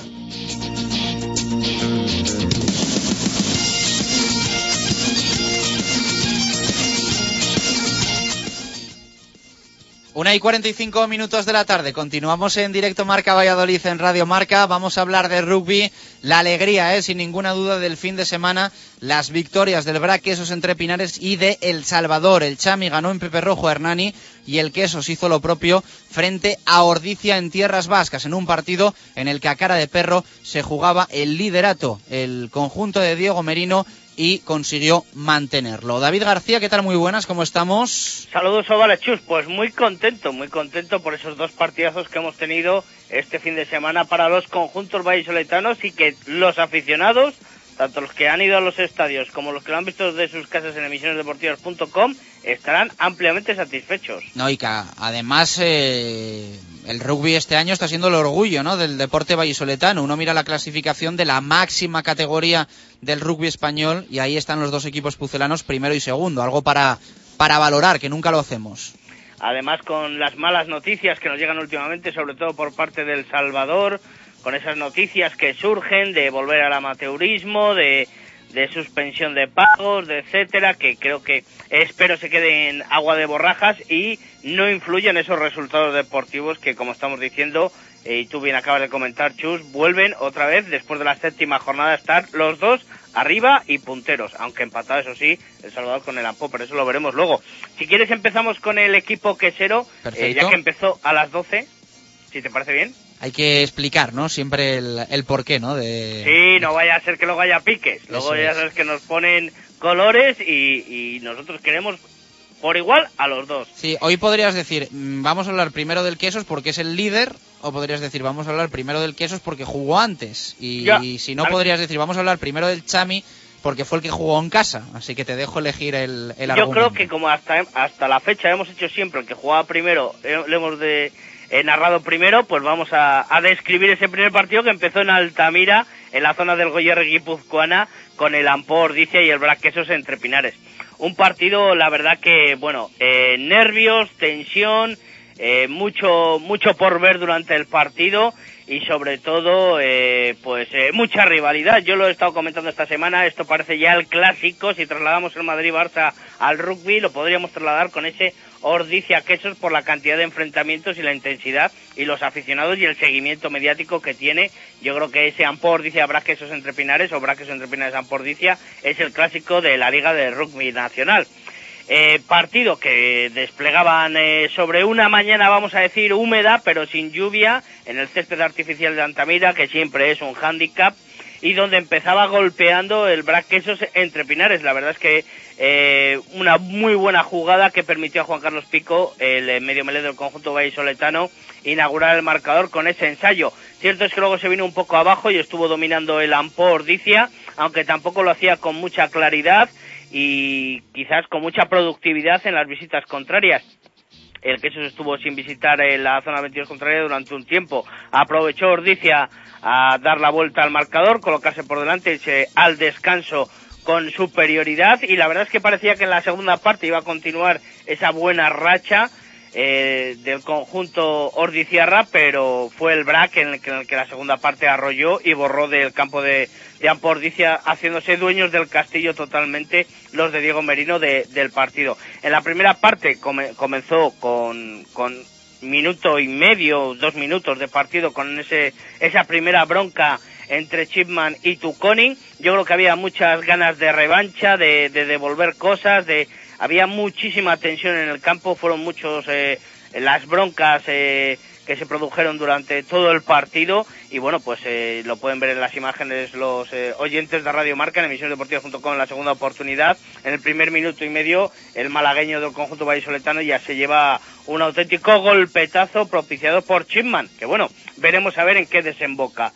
Una y 45 minutos de la tarde. Continuamos en directo Marca Valladolid en Radio Marca. Vamos a hablar de rugby. La alegría, ¿eh? sin ninguna duda, del fin de semana. Las victorias del Bra Quesos entre Pinares y de El Salvador. El Chami ganó en Pepe Rojo Hernani y el Quesos hizo lo propio frente a Ordicia en Tierras Vascas. En un partido en el que a cara de perro se jugaba el liderato. El conjunto de Diego Merino y consiguió mantenerlo. David García, ¿qué tal? Muy buenas, ¿cómo estamos? Saludos, Ovales Chus. Pues muy contento, muy contento por esos dos partidazos que hemos tenido este fin de semana para los conjuntos vallisoletanos y que los aficionados, tanto los que han ido a los estadios como los que lo han visto desde sus casas en emisionesdeportivas.com, estarán ampliamente satisfechos. No, y que además eh, el rugby este año está siendo el orgullo ¿no? del deporte vallisoletano. Uno mira la clasificación de la máxima categoría del rugby español y ahí están los dos equipos pucelanos, primero y segundo. Algo para, para valorar, que nunca lo hacemos. Además, con las malas noticias que nos llegan últimamente, sobre todo por parte del Salvador, con esas noticias que surgen de volver al amateurismo, de, de suspensión de pagos, de etcétera, que creo que espero se quede en agua de borrajas y no influyan esos resultados deportivos que, como estamos diciendo, y tú bien acabas de comentar, Chus, vuelven otra vez después de la séptima jornada a estar los dos arriba y punteros, aunque empatado, eso sí, El Salvador con el Ampo, pero eso lo veremos luego. Si quieres empezamos con el equipo quesero, eh, ya que empezó a las 12, si te parece bien. Hay que explicar, ¿no? Siempre el, el porqué, ¿no? De... Sí, no vaya a ser que luego haya piques. Luego Eso ya es. sabes que nos ponen colores y, y nosotros queremos por igual a los dos. Sí, hoy podrías decir, mm, vamos a hablar primero del Quesos porque es el líder, o podrías decir, vamos a hablar primero del Quesos porque jugó antes. Y, Ya. si no, podrías decir, vamos a hablar primero del Chami porque fue el que jugó en casa. Así que te dejo elegir el, el Yo argumento. creo que como hasta, hasta la fecha hemos hecho siempre el que jugaba primero, eh, le hemos de, eh, narrado primero, pues vamos a, a describir ese primer partido que empezó en Altamira, en la zona del Goyer Guipuzcoana, con el Ampor Ordicia y el Braquesos entre Pinares. Un partido, la verdad que, bueno, eh, nervios, tensión, eh, mucho, mucho por ver durante el partido y sobre todo, eh, pues eh, mucha rivalidad. Yo lo he estado comentando esta semana, esto parece ya el clásico, si trasladamos el Madrid-Barça al rugby, lo podríamos trasladar con ese Ordicia Quesos por la cantidad de enfrentamientos y la intensidad y los aficionados y el seguimiento mediático que tiene. Yo creo que ese Ampo Ordicia Braquesos entre Pinares o Braquesos entre Pinares Ampo Ordicia es el clásico de la Liga de Rugby Nacional. Eh, partido que desplegaban eh, sobre una mañana, vamos a decir, húmeda, pero sin lluvia, en el césped artificial de Antamira, que siempre es un hándicap, y donde empezaba golpeando el Braquesos entre Pinares. La verdad es que eh, una muy buena jugada que permitió a Juan Carlos Pico, el eh, medio melé del conjunto vallisoletano, inaugurar el marcador con ese ensayo. Cierto es que luego se vino un poco abajo y estuvo dominando el Ampo Ordicia, aunque tampoco lo hacía con mucha claridad y quizás con mucha productividad en las visitas contrarias. El que eso estuvo sin visitar en la zona 22 contraria durante un tiempo. Aprovechó Ordicia a dar la vuelta al marcador, colocarse por delante irse al descanso con superioridad y la verdad es que parecía que en la segunda parte iba a continuar esa buena racha eh, del conjunto Ordiciarra, pero fue el BRAC en el, que, la segunda parte arrolló y borró del campo de, de Ampordicia, haciéndose dueños del castillo totalmente los de Diego Merino de- del partido. En la primera parte come- comenzó con, con minuto y medio, dos minutos de partido con ese, esa primera bronca entre Chipman y Tuconin. Yo creo que había muchas ganas de revancha, de, de devolver cosas, de había muchísima tensión en el campo, fueron muchos eh, las broncas eh, que se produjeron durante todo el partido y bueno, pues eh, lo pueden ver en las imágenes los eh, oyentes de Radio Marca en emisionesdeportivas.com en la segunda oportunidad. En el primer minuto y medio el malagueño del conjunto vallisoletano ya se lleva un auténtico golpetazo propiciado por Chipman, que bueno, veremos a ver en qué desemboca.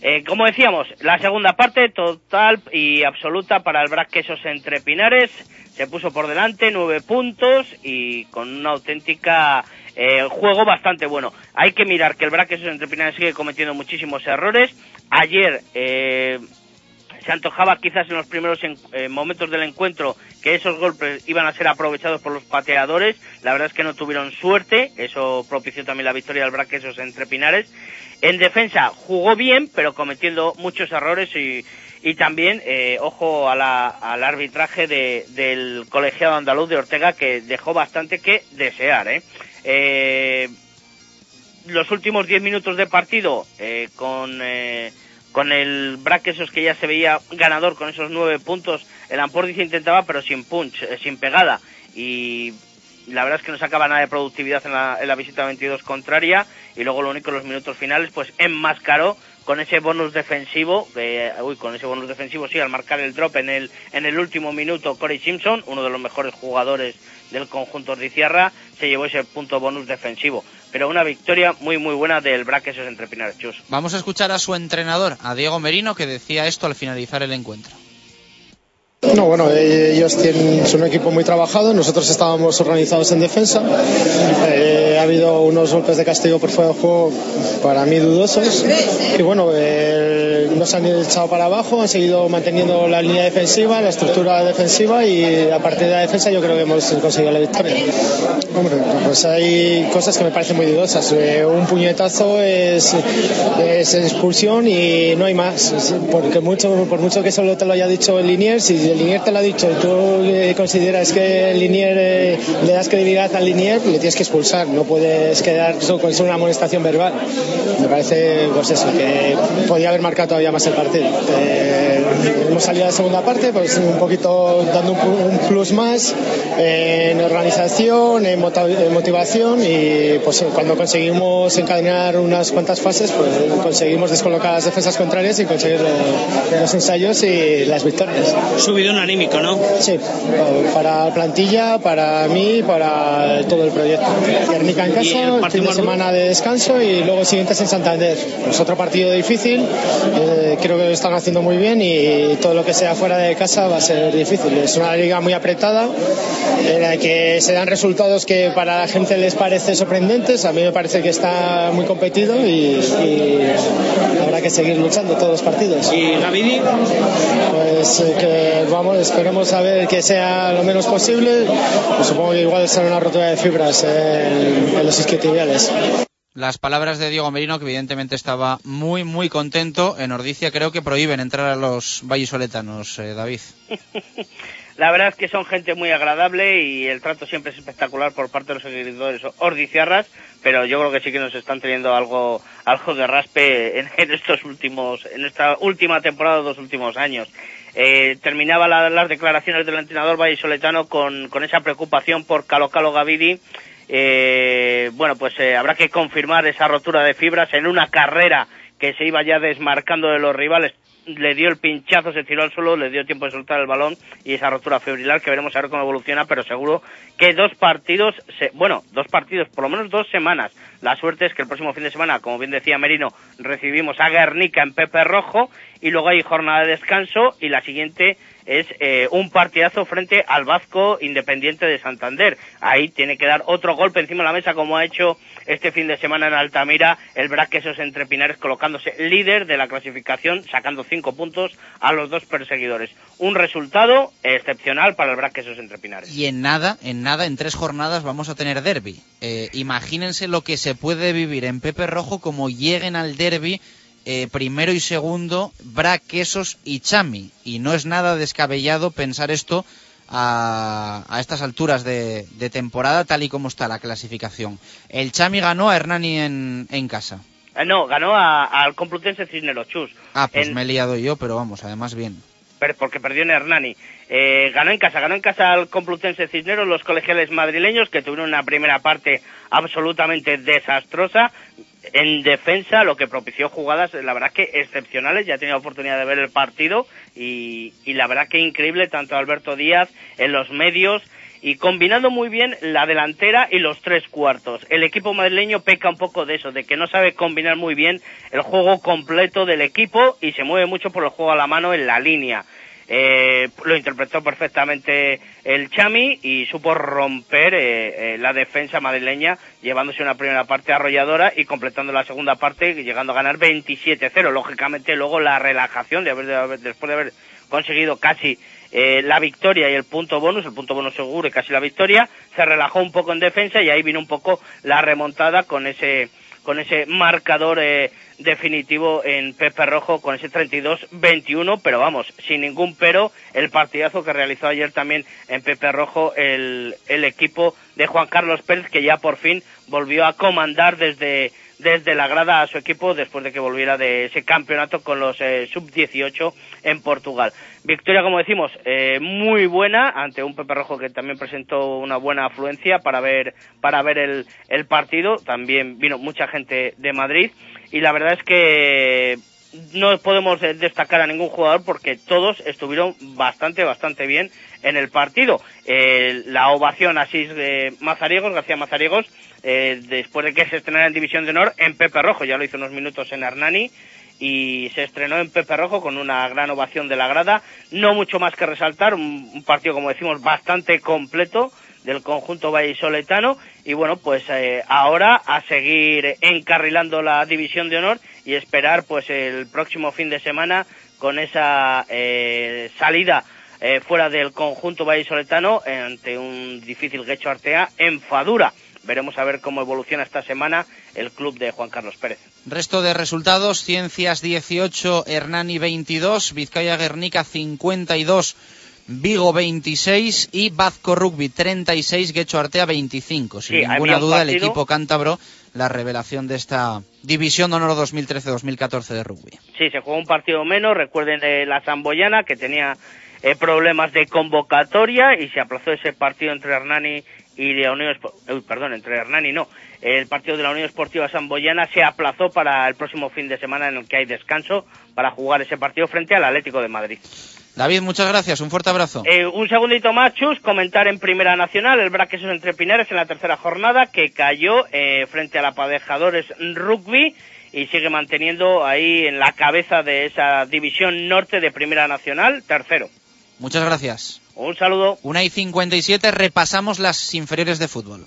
Eh, como decíamos, la segunda parte total y absoluta para el Brac Quesos entre Pinares. Se puso por delante nueve puntos y con una auténtica eh, juego bastante bueno. Hay que mirar que el Brac Quesos entre Pinares sigue cometiendo muchísimos errores. Ayer eh, se antojaba quizás en los primeros en- eh, momentos del encuentro que esos golpes iban a ser aprovechados por los pateadores. La verdad es que no tuvieron suerte. Eso propició también la victoria del Braquesos entre Pinares. En defensa jugó bien, pero cometiendo muchos errores y, y también, eh, ojo a la- al arbitraje de- del colegiado andaluz de Ortega que dejó bastante que desear. ¿eh? Eh, los últimos 10 minutos de partido eh, con, eh, con el Braquesos que ya se veía ganador con esos nueve puntos, el Ampordiz intentaba pero sin punch, eh, sin pegada. Y la verdad es que no sacaba nada de productividad en la, en la visita 22 contraria y luego lo único en los minutos finales pues enmascaró con ese bonus defensivo, con ese bonus defensivo sí, al marcar el drop en el, en el último minuto Corey Simpson, uno de los mejores jugadores del conjunto Ordiciarra, se llevó ese punto bonus defensivo. Pero una victoria muy muy buena del Braquesos entre Pinares Chus. Vamos a escuchar a su entrenador, a Diego Merino, que decía esto al finalizar el encuentro. No, bueno, eh, ellos tienen, son un equipo muy trabajado, nosotros estábamos organizados en defensa, Eh, ha habido unos golpes de castigo por fuera de juego para mí dudosos y bueno, eh, no se han echado para abajo, han seguido manteniendo la línea defensiva, la estructura defensiva y a partir de la defensa yo creo que hemos conseguido la victoria. Hombre, pues hay cosas que me parecen muy dudosas. Un puñetazo es, es expulsión y no hay más. Porque mucho, por mucho que solo te lo haya dicho el Linier, el Linier te lo ha dicho y tú consideras que el Linier eh, le das credibilidad al Linier, le tienes que expulsar. No puedes quedar con solo una amonestación verbal. Me parece, pues eso, que podía haber marcado todavía más el partido. Eh, hemos salido a la segunda parte, pues un poquito dando un, un plus más eh, en organización, en, en motivación y pues cuando conseguimos encadenar unas cuantas fases, pues conseguimos descolocar las defensas contrarias y conseguir eh, los ensayos y las victorias. Un anímico, ¿no? Sí, para la plantilla, para mí, para todo el proyecto. Guernica en ¿Y casa, el fin de semana de descanso y luego el siguiente es en Santander. Es otro partido difícil, eh, creo que lo están haciendo muy bien y todo lo que sea fuera de casa va a ser difícil. Es una liga muy apretada en la que se dan resultados que para la gente les parece sorprendentes. A mí me parece que está muy competido y, y habrá que seguir luchando todos los partidos. ¿Y Gavidi? Pues eh, que vamos, esperemos a ver que sea lo menos posible. Pues supongo que igual será una rotura de fibras en, en los isquiotibiales. Las palabras de Diego Merino, que evidentemente estaba muy, muy contento. En Ordicia creo que prohíben entrar a los vallisoletanos, eh, David. La verdad es que son gente muy agradable y el trato siempre es espectacular por parte de los seguidores ordiciarras, pero yo creo que sí que nos están teniendo algo, algo de raspe en, en estos últimos, en esta última temporada, dos últimos años. Eh, terminaba la- las declaraciones del entrenador vallisoletano con, con esa preocupación por Calo Calo Gavidi. Eh, bueno, pues eh, habrá que confirmar esa rotura de fibras en una carrera que se iba ya desmarcando de los rivales le dio el pinchazo, se tiró al suelo, le dio tiempo de soltar el balón y esa rotura fibrilar que veremos a ver cómo evoluciona, pero seguro que dos partidos, se- bueno, dos partidos, por lo menos dos semanas. La suerte es que el próximo fin de semana, como bien decía Merino, recibimos a Guernica en Pepe Rojo y luego hay jornada de descanso y la siguiente es eh, un partidazo frente al Vasco Independiente de Santander. Ahí tiene que dar otro golpe encima de la mesa como ha hecho este fin de semana en Altamira el Braquesos entre Pinares colocándose líder de la clasificación, sacando cinco puntos a los dos perseguidores. Un resultado excepcional para el Braquesos entre Pinares. Y en nada, en nada, en tres jornadas vamos a tener derby. Eh, imagínense lo que se puede vivir en Pepe Rojo como lleguen al derby eh, primero y segundo, Bra, Quesos y Chami. Y no es nada descabellado pensar esto a, a estas alturas de, de temporada, tal y como está la clasificación. El Chami ganó a Hernani en, en casa. Eh, no, ganó al Complutense Cisneros Chus. Ah, pues En- me he liado yo, pero vamos, además bien. Porque perdió en Hernani. Eh, ganó en casa, ganó en casa al Complutense Cisneros los colegiales madrileños que tuvieron una primera parte absolutamente desastrosa en defensa, lo que propició jugadas, la verdad que excepcionales. Ya he tenido oportunidad de ver el partido y, y la verdad que increíble tanto Alberto Díaz en los medios y combinando muy bien la delantera y los tres cuartos. El equipo madrileño peca un poco de eso, de que no sabe combinar muy bien el juego completo del equipo y se mueve mucho por el juego a la mano en la línea. Eh, lo interpretó perfectamente el Chami y supo romper eh, eh, la defensa madrileña llevándose una primera parte arrolladora y completando la segunda parte llegando a ganar 27-0. Lógicamente luego la relajación de haber, de haber- después de haber conseguido casi eh, la victoria y el punto bonus, el punto bonus seguro y casi la victoria, se relajó un poco en defensa y ahí vino un poco la remontada con ese con ese marcador eh, definitivo en Pepe Rojo con ese 32-21, pero vamos, sin ningún pero, el partidazo que realizó ayer también en Pepe Rojo el, el equipo de Juan Carlos Pérez, que ya por fin volvió a comandar desde, desde la grada a su equipo después de que volviera de ese campeonato con los eh, sub-18 en Portugal. Victoria, como decimos, eh, muy buena ante un Pepe Rojo que también presentó una buena afluencia para ver, para ver el, el partido. También vino mucha gente de Madrid y la verdad es que no podemos eh, destacar a ningún jugador porque todos estuvieron bastante, bastante bien en el partido. Eh, la ovación así de Mazariegos, García Mazariegos, eh, después de que se estrenara en División de Honor en Pepe Rojo, ya lo hizo unos minutos en Hernani y se estrenó en Pepe Rojo con una gran ovación de la grada. No mucho más que resaltar, un, un partido, como decimos, bastante completo del conjunto vallisoletano y bueno, pues eh, ahora a seguir encarrilando la división de honor y esperar pues el próximo fin de semana con esa eh, salida eh, fuera del conjunto vallisoletano ante un difícil Guecho Artea en Fadura. Veremos a ver cómo evoluciona esta semana el club de Juan Carlos Pérez. Resto de resultados, Ciencias 18, Hernani 22, Vizcaya Guernica 52, Vigo 26 y Bazco Rugby 36, Guecho Artea 25. Sin Sí, ninguna duda, el equipo cántabro, la revelación de esta División de Honor 2013-2014 de rugby. Sí, se jugó un partido menos. Recuerden eh, la Zamboyana que tenía eh, problemas de convocatoria y se aplazó ese partido entre Hernani y la Unión uy, perdón, entre Hernani no. El partido de la Unión Esportiva Zamboyana se aplazó para el próximo fin de semana en el que hay descanso para jugar ese partido frente al Atlético de Madrid. David, muchas gracias, un fuerte abrazo. Eh, un segundito más, Chus, comentar en Primera Nacional el Braquesos entre Pinares en la tercera jornada que cayó eh, frente a la Padejadores Rugby y sigue manteniendo ahí en la cabeza de esa división norte de Primera Nacional, tercero. Muchas gracias. Un saludo. Una y 57, repasamos las inferiores de fútbol.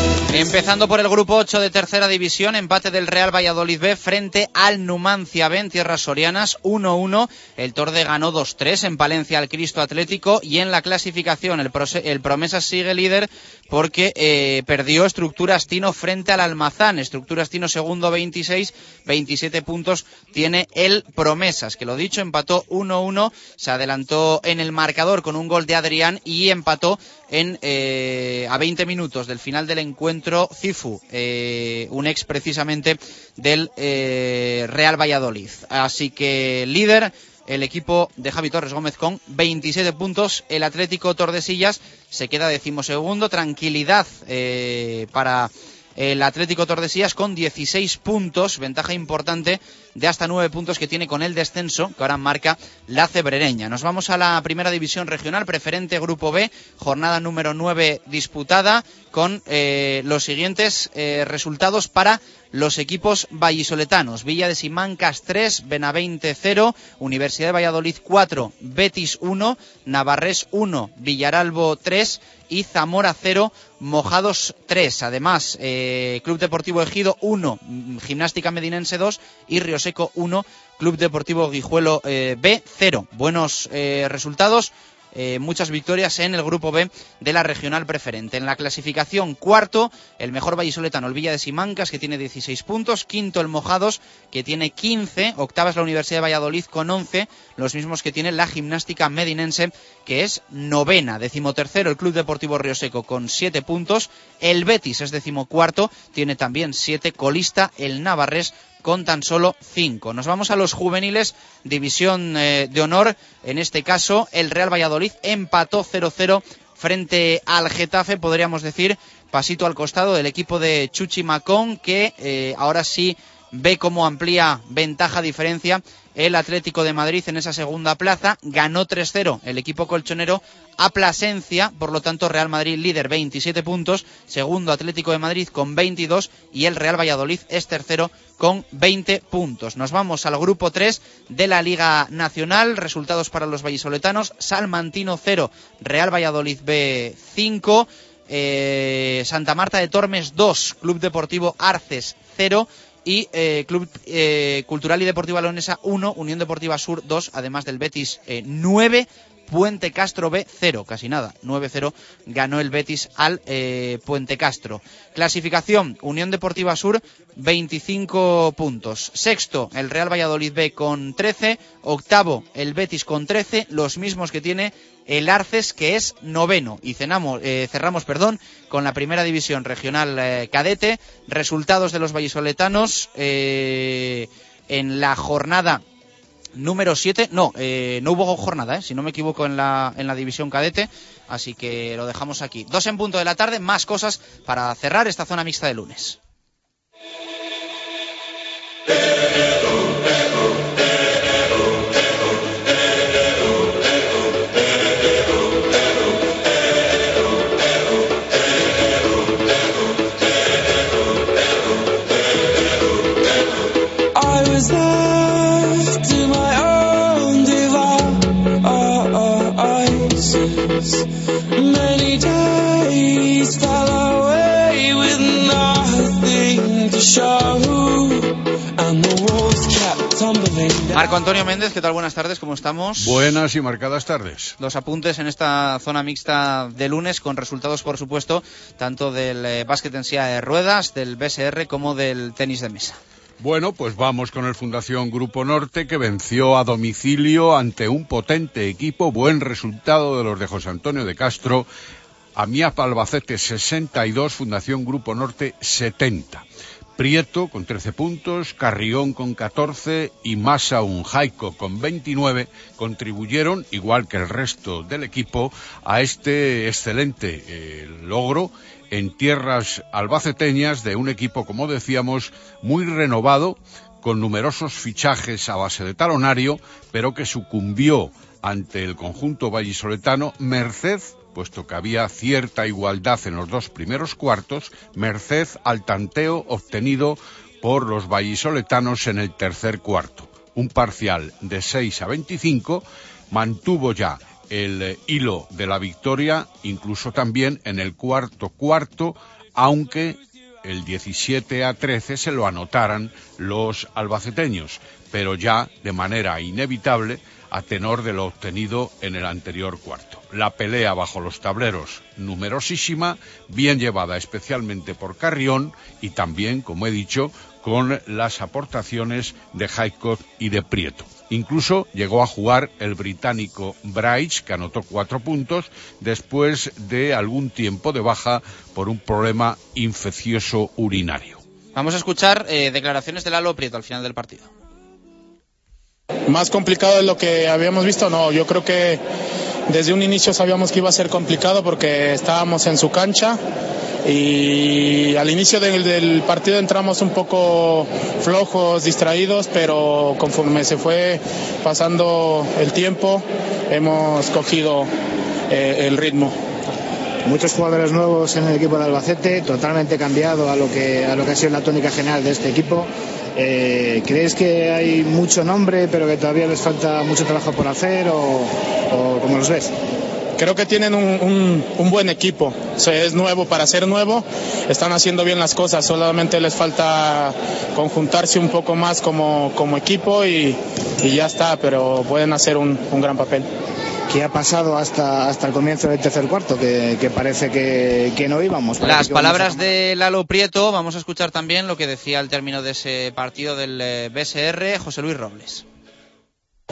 Empezando por el grupo 8 de tercera división, empate del Real Valladolid B frente al Numancia B en tierras sorianas, 1-1. El Torde ganó 2-3 en Palencia al Cristo Atlético y en la clasificación el, el Promesas sigue líder porque eh, perdió Estructuras Tino frente al Almazán. Estructuras Tino segundo 26, 27 puntos tiene el Promesas, que lo dicho, empató 1-1, se adelantó en el marcador con un gol de Adrián y empató en eh, a 20 minutos del final del encuentro Cifu, eh, un ex precisamente del eh, Real Valladolid. Así que líder el equipo de Javi Torres Gómez con 27 puntos. El Atlético Tordesillas se queda decimosegundo. Tranquilidad eh, para el Atlético Tordesillas con 16 puntos, ventaja importante de hasta nueve puntos que tiene con el descenso, que ahora marca la cebrereña. Nos vamos a la primera división regional, preferente Grupo B, jornada número 9 disputada, con eh, los siguientes eh, resultados para los equipos vallisoletanos. Villa de Simancas 3, Benavente 0, Universidad de Valladolid 4, Betis 1, Navarrés 1, Villaralbo 3 y Zamora 0, Mojados 3. Además, eh, Club Deportivo Ejido 1, Gimnástica Medinense 2 y Río Seco 1, Club Deportivo Guijuelo eh, B 0. Buenos eh, resultados eh, muchas victorias en el grupo B de la regional preferente. En la clasificación, cuarto, el mejor vallisoletano, el Villa de Simancas, que tiene 16 puntos. Quinto, el Mojados, que tiene 15. Octava es la Universidad de Valladolid con 11, los mismos que tiene la gimnástica medinense, que es novena. Decimotercero, el Club Deportivo Río Seco con 7 puntos. El Betis es decimocuarto, tiene también 7. Colista, el Navarres con tan solo 5. Nos vamos a los juveniles, división eh, de honor. En este caso, el Real Valladolid empató 0-0 frente al Getafe, podríamos decir, pasito al costado del equipo de Chuchi Macón, que eh, ahora sí ve cómo amplía ventaja, diferencia el Atlético de Madrid en esa segunda plaza. Ganó 3-0 el equipo colchonero a Plasencia, por lo tanto Real Madrid líder 27 puntos, segundo Atlético de Madrid con 22 y el Real Valladolid es tercero con 20 puntos. Nos vamos al grupo 3 de la Liga Nacional, resultados para los vallisoletanos, Salmantino 0, Real Valladolid B 5, eh, Santa Marta de Tormes 2, Club Deportivo Arces 0 y eh, Club eh, Cultural y Deportivo Leonesa 1, Unión Deportiva Sur 2, además del Betis eh, 9, Puente Castro B 0, casi nada, 9-0 ganó el Betis al eh, Puente Castro. Clasificación, Unión Deportiva Sur 25 puntos. Sexto, el Real Valladolid B con 13, octavo, el Betis con 13, los mismos que tiene el Arces, que es noveno. Y cenamos, eh, cerramos perdón, con la primera división regional eh, cadete. Resultados de los vallisoletanos eh, en la jornada número 7. No, eh, no hubo jornada, si no me equivoco, en la, en la división cadete. Así que lo dejamos aquí. Dos en punto de la tarde, más cosas para cerrar esta zona mixta de lunes. Many days fell away with nothing to show, and the walls kept tumbling down. Marco Antonio Méndez, ¿qué tal? Buenas tardes, ¿cómo estamos? Buenas y marcadas tardes. Los apuntes en esta zona mixta de lunes con resultados, por supuesto, tanto del eh, básquet en silla de ruedas, del BSR como del tenis de mesa. Bueno, pues vamos con el Fundación Grupo Norte que venció a domicilio ante un potente equipo. Buen resultado de los de José Antonio de Castro. Amiap Albacete 62, Fundación Grupo Norte 70. Prieto con 13 puntos, Carrión con 14 y Massa Unjaico con 29 contribuyeron, igual que el resto del equipo, a este excelente eh, logro en tierras albaceteñas de un equipo, como decíamos, muy renovado, con numerosos fichajes a base de talonario, pero que sucumbió ante el conjunto vallisoletano merced puesto que había cierta igualdad en los dos primeros cuartos, merced al tanteo obtenido por los vallisoletanos en el tercer cuarto. Un parcial de 6 a 25 mantuvo ya el eh, hilo de la victoria, incluso también en el cuarto cuarto, aunque el 17 a 13 se lo anotaran los albaceteños, pero ya de manera inevitable a tenor de lo obtenido en el anterior cuarto. La pelea bajo los tableros numerosísima, bien llevada especialmente por Carrión y también, como he dicho, con las aportaciones de Highcott y de Prieto. Incluso llegó a jugar el británico Bryce, que anotó cuatro puntos, después de algún tiempo de baja por un problema infeccioso urinario. Vamos a escuchar eh, declaraciones de Lalo Prieto al final del partido. Más complicado de lo que habíamos visto, no. Yo creo que desde un inicio sabíamos que iba a ser complicado porque estábamos en su cancha y al inicio del, del partido entramos un poco flojos, distraídos, pero conforme se fue pasando el tiempo hemos cogido eh, el ritmo. Muchos jugadores nuevos en el equipo de Albacete, totalmente cambiado a lo que, a lo que ha sido la tónica general de este equipo. Eh, ¿Crees que hay mucho nombre, pero que todavía les falta mucho trabajo por hacer o, o cómo los ves? Creo que tienen un, un- buen equipo. Sea, es nuevo para ser nuevo. Están haciendo bien las cosas. Solamente les falta conjuntarse un poco más como, como equipo y, y ya está. Pero pueden hacer un, un gran papel. ¿Qué ha pasado hasta, hasta el comienzo del tercer cuarto? Que, que parece que, que no íbamos. Las que a- palabras de Lalo Prieto, vamos a escuchar también lo que decía al término de ese partido del eh, BSR José Luis Robles.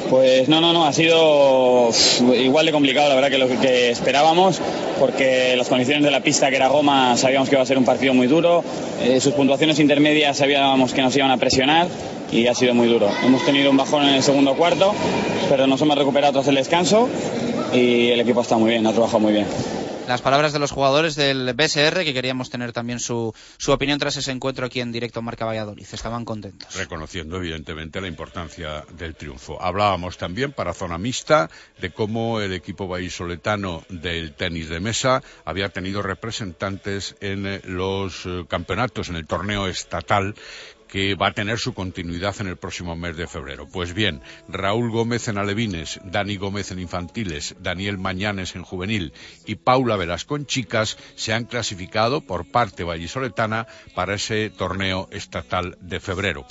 Pues no, no, no, ha sido igual de complicado la verdad que lo que esperábamos, porque las condiciones de la pista que era goma sabíamos que iba a ser un partido muy duro, eh, sus puntuaciones intermedias sabíamos que nos iban a presionar y ha sido muy duro. Hemos tenido un bajón en el segundo cuarto, pero nos hemos recuperado tras el descanso y el equipo está muy bien, ha trabajado muy bien. Las palabras de los jugadores del BSR, que queríamos tener también su, opinión tras ese encuentro aquí en directo Marca Valladolid. Estaban contentos. reconociendo evidentemente la importancia del triunfo. Hablábamos también para zona mixta de cómo el equipo vallisoletano del tenis de mesa había tenido representantes en los eh, campeonatos, en el torneo estatal que va a tener su continuidad en el próximo mes de febrero. Pues bien, Raúl Gómez en alevines, Dani Gómez en infantiles, Daniel Mañanes en juvenil y Paula Velasco en chicas se han clasificado por parte vallisoletana para ese torneo estatal de febrero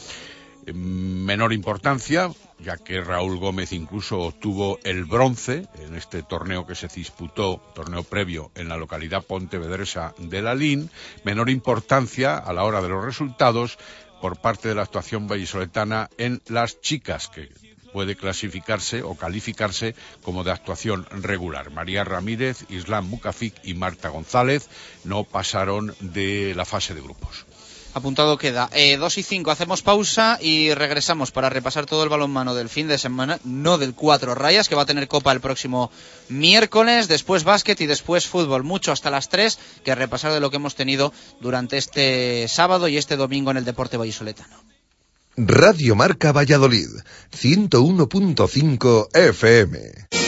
menor importancia, ya que Raúl Gómez incluso obtuvo el bronce en este torneo que se disputó, torneo previo en la localidad pontevedresa de Lalín, menor importancia a la hora de los resultados por parte de la actuación vallisoletana en las chicas, que puede clasificarse o calificarse como de actuación regular. María Ramírez, Islam Mucafic y Marta González no pasaron de la fase de grupos. Apuntado queda. Eh, 2 y 5, hacemos pausa y regresamos para repasar todo el balonmano del fin de semana, no del cuatro rayas, que va a tener copa el próximo miércoles, después básquet y después fútbol. Mucho hasta las 3, que repasar de lo que hemos tenido durante este sábado y este domingo en el deporte vallisoletano. Radio Marca Valladolid, 101.5 FM.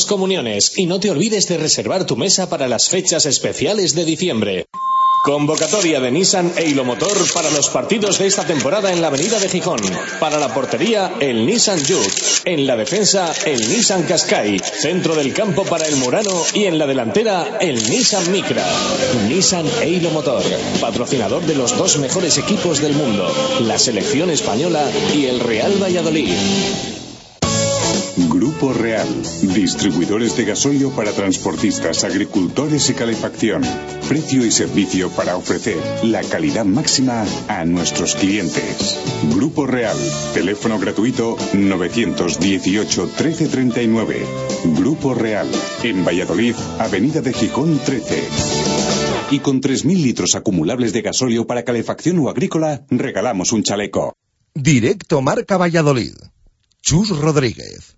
comuniones y no te olvides de reservar tu mesa para las fechas especiales de diciembre. Convocatoria de Nissan e Motor para los partidos de esta temporada en la Avenida de Gijón. Para la portería, el Nissan Juke. En la defensa, el Nissan Qashqai. Centro del campo para el Murano y en la delantera, el Nissan Micra. Nissan e Motor, patrocinador de los dos mejores equipos del mundo, la selección española y el Real Valladolid. Grupo Real, distribuidores de gasolio para transportistas, agricultores y calefacción. Precio y servicio para ofrecer la calidad máxima a nuestros clientes. Grupo Real, teléfono gratuito 918 1339. Grupo Real, en Valladolid, Avenida de Gijón 13. Y con 3.000 litros acumulables de gasolio para calefacción o agrícola, regalamos un chaleco. Directo Marca Valladolid. Chus Rodríguez.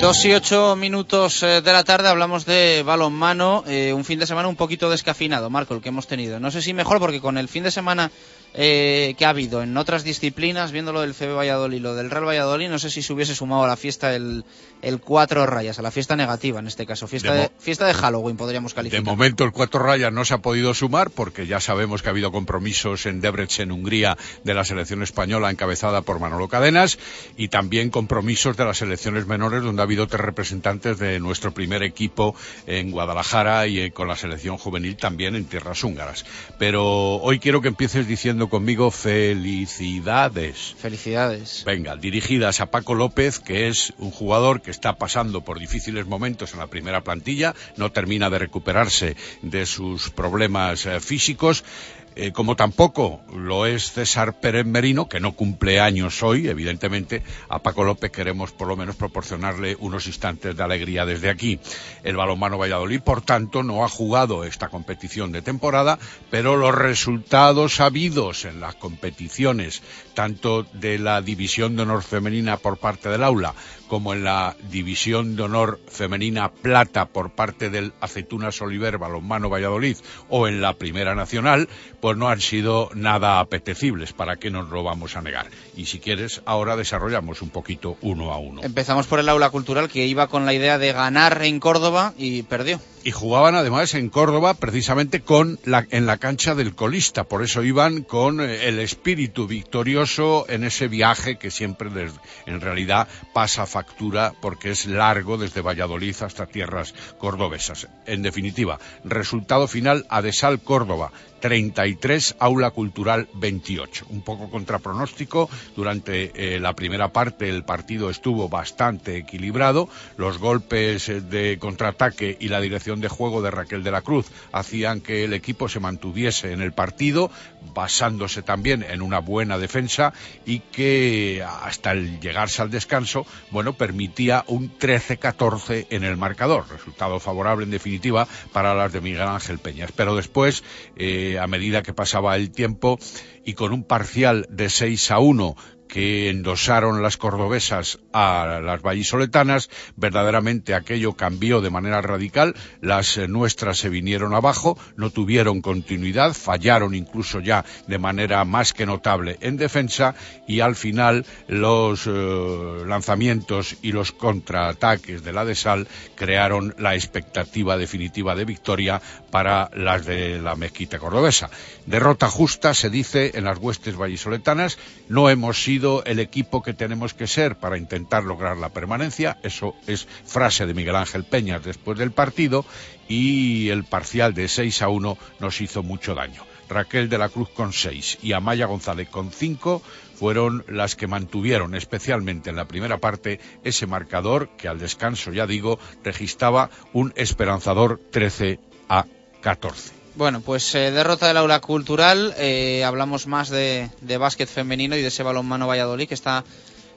Dos y ocho minutos eh, de la tarde hablamos de balonmano, eh, un fin de semana un poquito descafinado, Marco, el que hemos tenido. No sé si mejor porque con el fin de semana eh, que ha habido en otras disciplinas, viendo lo del CB Valladolid y lo del Real Valladolid, no sé si se hubiese sumado a la fiesta el, el cuatro rayas, a la fiesta negativa en este caso, fiesta De de, fiesta de Halloween podríamos De calificar. momento el cuatro rayas no se ha podido sumar porque ya sabemos que ha habido compromisos en Debrecen, Hungría, de la selección española encabezada por Manolo Cadenas y también compromisos de las selecciones menores donde ha habido tres representantes de nuestro primer equipo en Guadalajara y eh, con la selección juvenil también en tierras húngaras. Pero hoy quiero que empieces diciendo conmigo felicidades. Felicidades. Venga, dirigidas a Paco López, que es un jugador que está pasando por difíciles momentos en la primera plantilla, no termina de recuperarse de sus problemas eh, físicos. Eh, como tampoco lo es César Pérez Merino, que no cumple años hoy, evidentemente, a Paco López queremos por lo menos proporcionarle unos instantes de alegría desde aquí. El balonmano Valladolid, por tanto, no ha jugado esta competición de temporada, pero los resultados habidos en las competiciones, tanto de la división de honor femenina por parte del aula, como en la división de honor femenina plata por parte del Aceitunas Oliver Balonmano Valladolid o en la Primera Nacional, pues no han sido nada apetecibles, ¿para qué nos lo vamos a negar? Y si quieres, ahora desarrollamos un poquito uno a uno. Empezamos por el aula cultural que iba con la idea de ganar en Córdoba y perdió. Y jugaban además en Córdoba precisamente con la, en la cancha del colista, por eso iban con eh, el espíritu victorioso en ese viaje que siempre en realidad pasa factura porque es largo desde Valladolid hasta tierras cordobesas. En definitiva, resultado final Adesal Córdoba 33, Aula Cultural 28. Un poco contra pronóstico, durante eh, la primera parte el partido estuvo bastante equilibrado, los golpes eh, de contraataque y la dirección de juego de Raquel de la Cruz hacían que el equipo se mantuviese en el partido, basándose también en una buena defensa y que hasta el llegarse al descanso, bueno, permitía un 13-14 en el marcador, resultado favorable en definitiva para las de Miguel Ángel Peñas. Pero después, eh, a medida que pasaba el tiempo y con un parcial de 6 a 1 que endosaron las cordobesas a las vallisoletanas, verdaderamente aquello cambió de manera radical, las eh, nuestras se vinieron abajo, no tuvieron continuidad, fallaron incluso ya de manera más que notable en defensa y al final los eh, lanzamientos y los contraataques de la de Sal crearon la expectativa definitiva de victoria para las de la mezquita cordobesa. Derrota justa, se dice, en las huestes vallisoletanas, no hemos sido el equipo que tenemos que ser para intentar lograr la permanencia, eso es frase de Miguel Ángel Peñas después del partido, y el parcial de 6 a 1 nos hizo mucho daño. Raquel de la Cruz con 6 y Amaya González con 5 fueron las que mantuvieron, especialmente en la primera parte, ese marcador que al descanso, ya digo, registraba un esperanzador 13 a 14. Bueno, pues eh, derrota del aula cultural. eh, hablamos más de, de básquet femenino y de ese balonmano Valladolid que está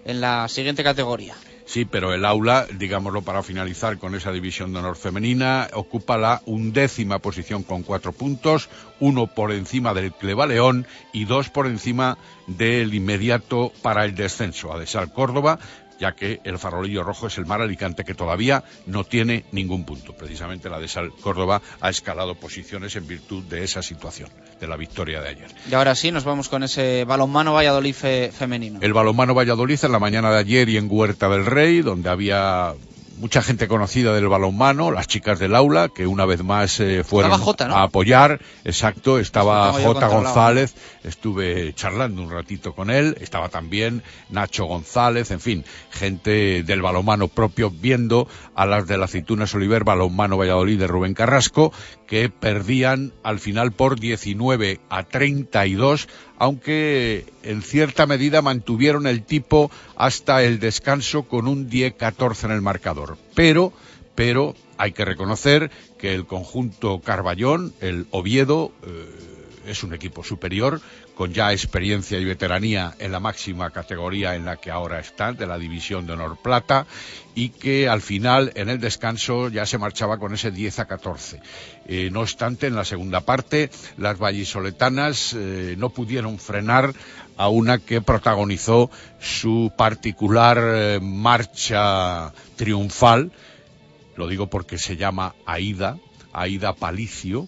en la siguiente categoría. Sí, pero el aula, digámoslo para finalizar con esa división de honor femenina, ocupa la undécima posición con cuatro puntos, uno por encima del Cleva León y dos por encima del inmediato para el descenso, Adesal Córdoba, ya que el farolillo rojo es el mar Alicante que todavía no tiene ningún punto. Precisamente la Adesal Córdoba ha escalado posiciones en virtud de esa situación, de la victoria de ayer. Y ahora sí, nos vamos con ese balonmano Valladolid fe- femenino. El balonmano Valladolid en la mañana de ayer y en Huerta del Rey, donde había mucha gente conocida del balonmano, las chicas del aula, que una vez más eh, fueron a apoyar. Exacto, estaba J. González, estuve charlando un ratito con él, estaba también Nacho González, en fin, gente del balonmano propio viendo a las de la Aceitunas Oliver, balonmano Valladolid de Rubén Carrasco, que perdían al final por 19 a 32, aunque en cierta medida mantuvieron el tipo hasta el descanso con un 10-14 en el marcador. Pero, pero hay que reconocer que el conjunto Carballón, el Oviedo, eh, es un equipo superior, con ya experiencia y veteranía en la máxima categoría en la que ahora están, de la División de Honor Plata, y que al final, en el descanso, ya se marchaba con ese 10 a 14. Eh, no obstante, en la segunda parte, las vallisoletanas eh, no pudieron frenar a una que protagonizó su particular eh, marcha triunfal, lo digo porque se llama Aida, Aida Palicio,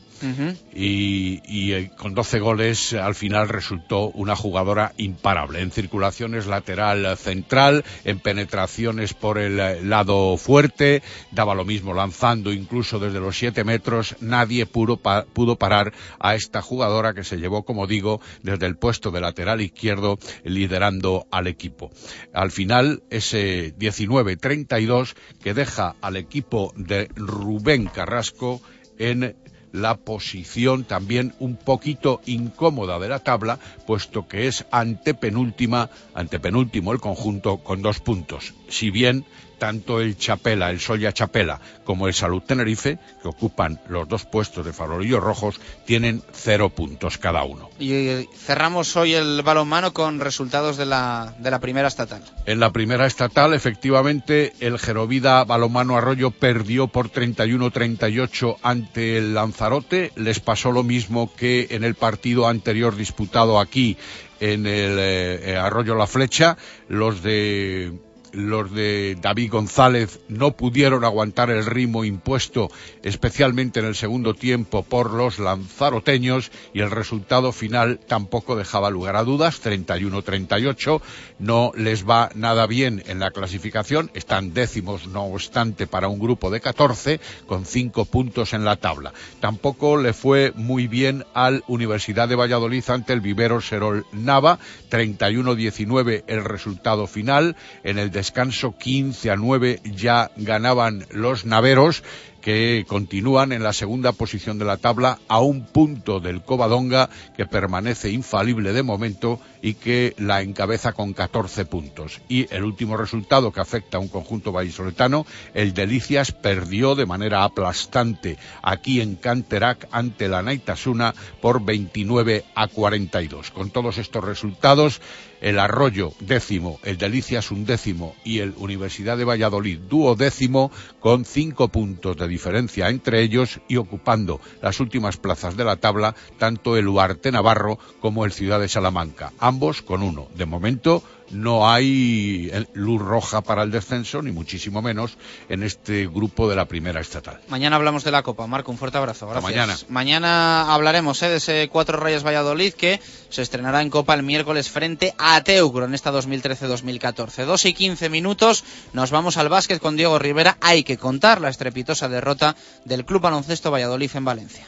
y, eh, con 12 goles al final resultó una jugadora imparable. En circulaciones lateral central, en penetraciones por el eh, lado fuerte, daba lo mismo lanzando incluso desde los 7 metros, nadie pudo, pudo parar a esta jugadora que se llevó, como digo, desde el puesto de lateral izquierdo liderando al equipo. Al final, ese 19-32 que deja al equipo de Rubén Carrasco en la posición también un poquito incómoda de la tabla, puesto que es antepenúltima, antepenúltimo el conjunto con dos puntos. Si bien tanto el Chapela, el Soya Chapela, como el Salud Tenerife, que ocupan los dos puestos de farolillos rojos, tienen cero puntos cada uno. Y eh, cerramos hoy el balonmano con resultados de la, de la primera estatal. En la primera estatal, efectivamente, el Gerovida Balomano Arroyo perdió por 31-38 ante el Lanzarote. Les pasó lo mismo que en el partido anterior disputado aquí en el eh, eh, Arroyo La Flecha. Los de los de David González no pudieron aguantar el ritmo impuesto, especialmente en el segundo tiempo, por los lanzaroteños y el resultado final tampoco dejaba lugar a dudas, 31-38. No les va nada bien en la clasificación, están décimos, no obstante, para un grupo de 14, con cinco puntos en la tabla. Tampoco le fue muy bien al Universidad de Valladolid ante el Vivero Serol Nava, 31-19 el resultado final. En el descanso 15 a 9 ya ganaban los naveros que continúan en la segunda posición de la tabla a un punto del Covadonga que permanece infalible de momento y que la encabeza con 14 puntos. Y el último resultado que afecta a un conjunto vallisoletano, el Delicias perdió de manera aplastante aquí en Canterac ante la Naitasuna por 29 a 42. Con todos estos resultados, el Arroyo décimo, el Delicias undécimo y el Universidad de Valladolid duodécimo con cinco puntos de diferencia entre ellos y ocupando las últimas plazas de la tabla tanto el Huarte Navarro como el Ciudad de Salamanca, ambos con uno. De momento no hay eh, luz roja para el descenso, ni muchísimo menos en este grupo de la primera estatal. Mañana hablamos de la Copa. Marco, un fuerte abrazo. Gracias. Mañana hablaremos eh, de ese Cuatro Rayas Valladolid que se estrenará en Copa el miércoles frente a Teucro en esta 2013-2014. Dos y quince minutos. Nos vamos al básquet con Diego Rivera. Hay que contar la estrepitosa derrota del Club Baloncesto Valladolid en Valencia.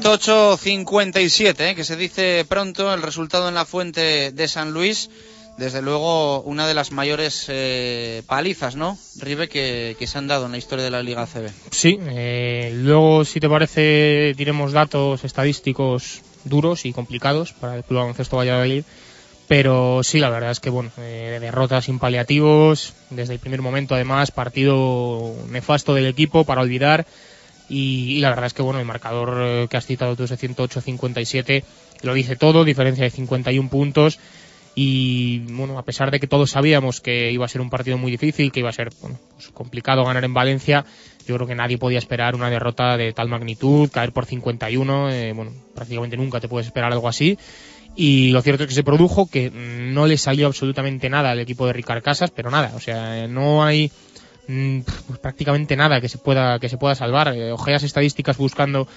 Ciento 57 ¿eh? que se dice pronto el resultado en la fuente de San Luis. Desde luego, una de las mayores eh, palizas, ¿no? Ribe, que, que se han dado en la historia de la Liga CB. Sí, eh, luego, si te parece, diremos datos estadísticos duros y complicados para el Club Baloncesto Valladolid. Pero sí, la verdad es que, bueno, eh, derrotas sin paliativos, desde el primer momento, además, partido nefasto del equipo para olvidar. Y, la verdad es que, bueno, el marcador eh, que has citado tú, ese 108-57, lo dice todo, diferencia de 51 puntos. Y bueno, a pesar de que todos sabíamos que iba a ser un partido muy difícil, que iba a ser pues complicado ganar en Valencia, yo creo que nadie podía esperar una derrota de tal magnitud, caer por 51, eh, bueno, prácticamente nunca te puedes esperar algo así. Y lo cierto es que se produjo, que no le salió absolutamente nada al equipo de Ricard Casas, pero nada, o sea, no hay mm, pues prácticamente nada que se pueda que se pueda salvar. Eh, ojeas estadísticas buscando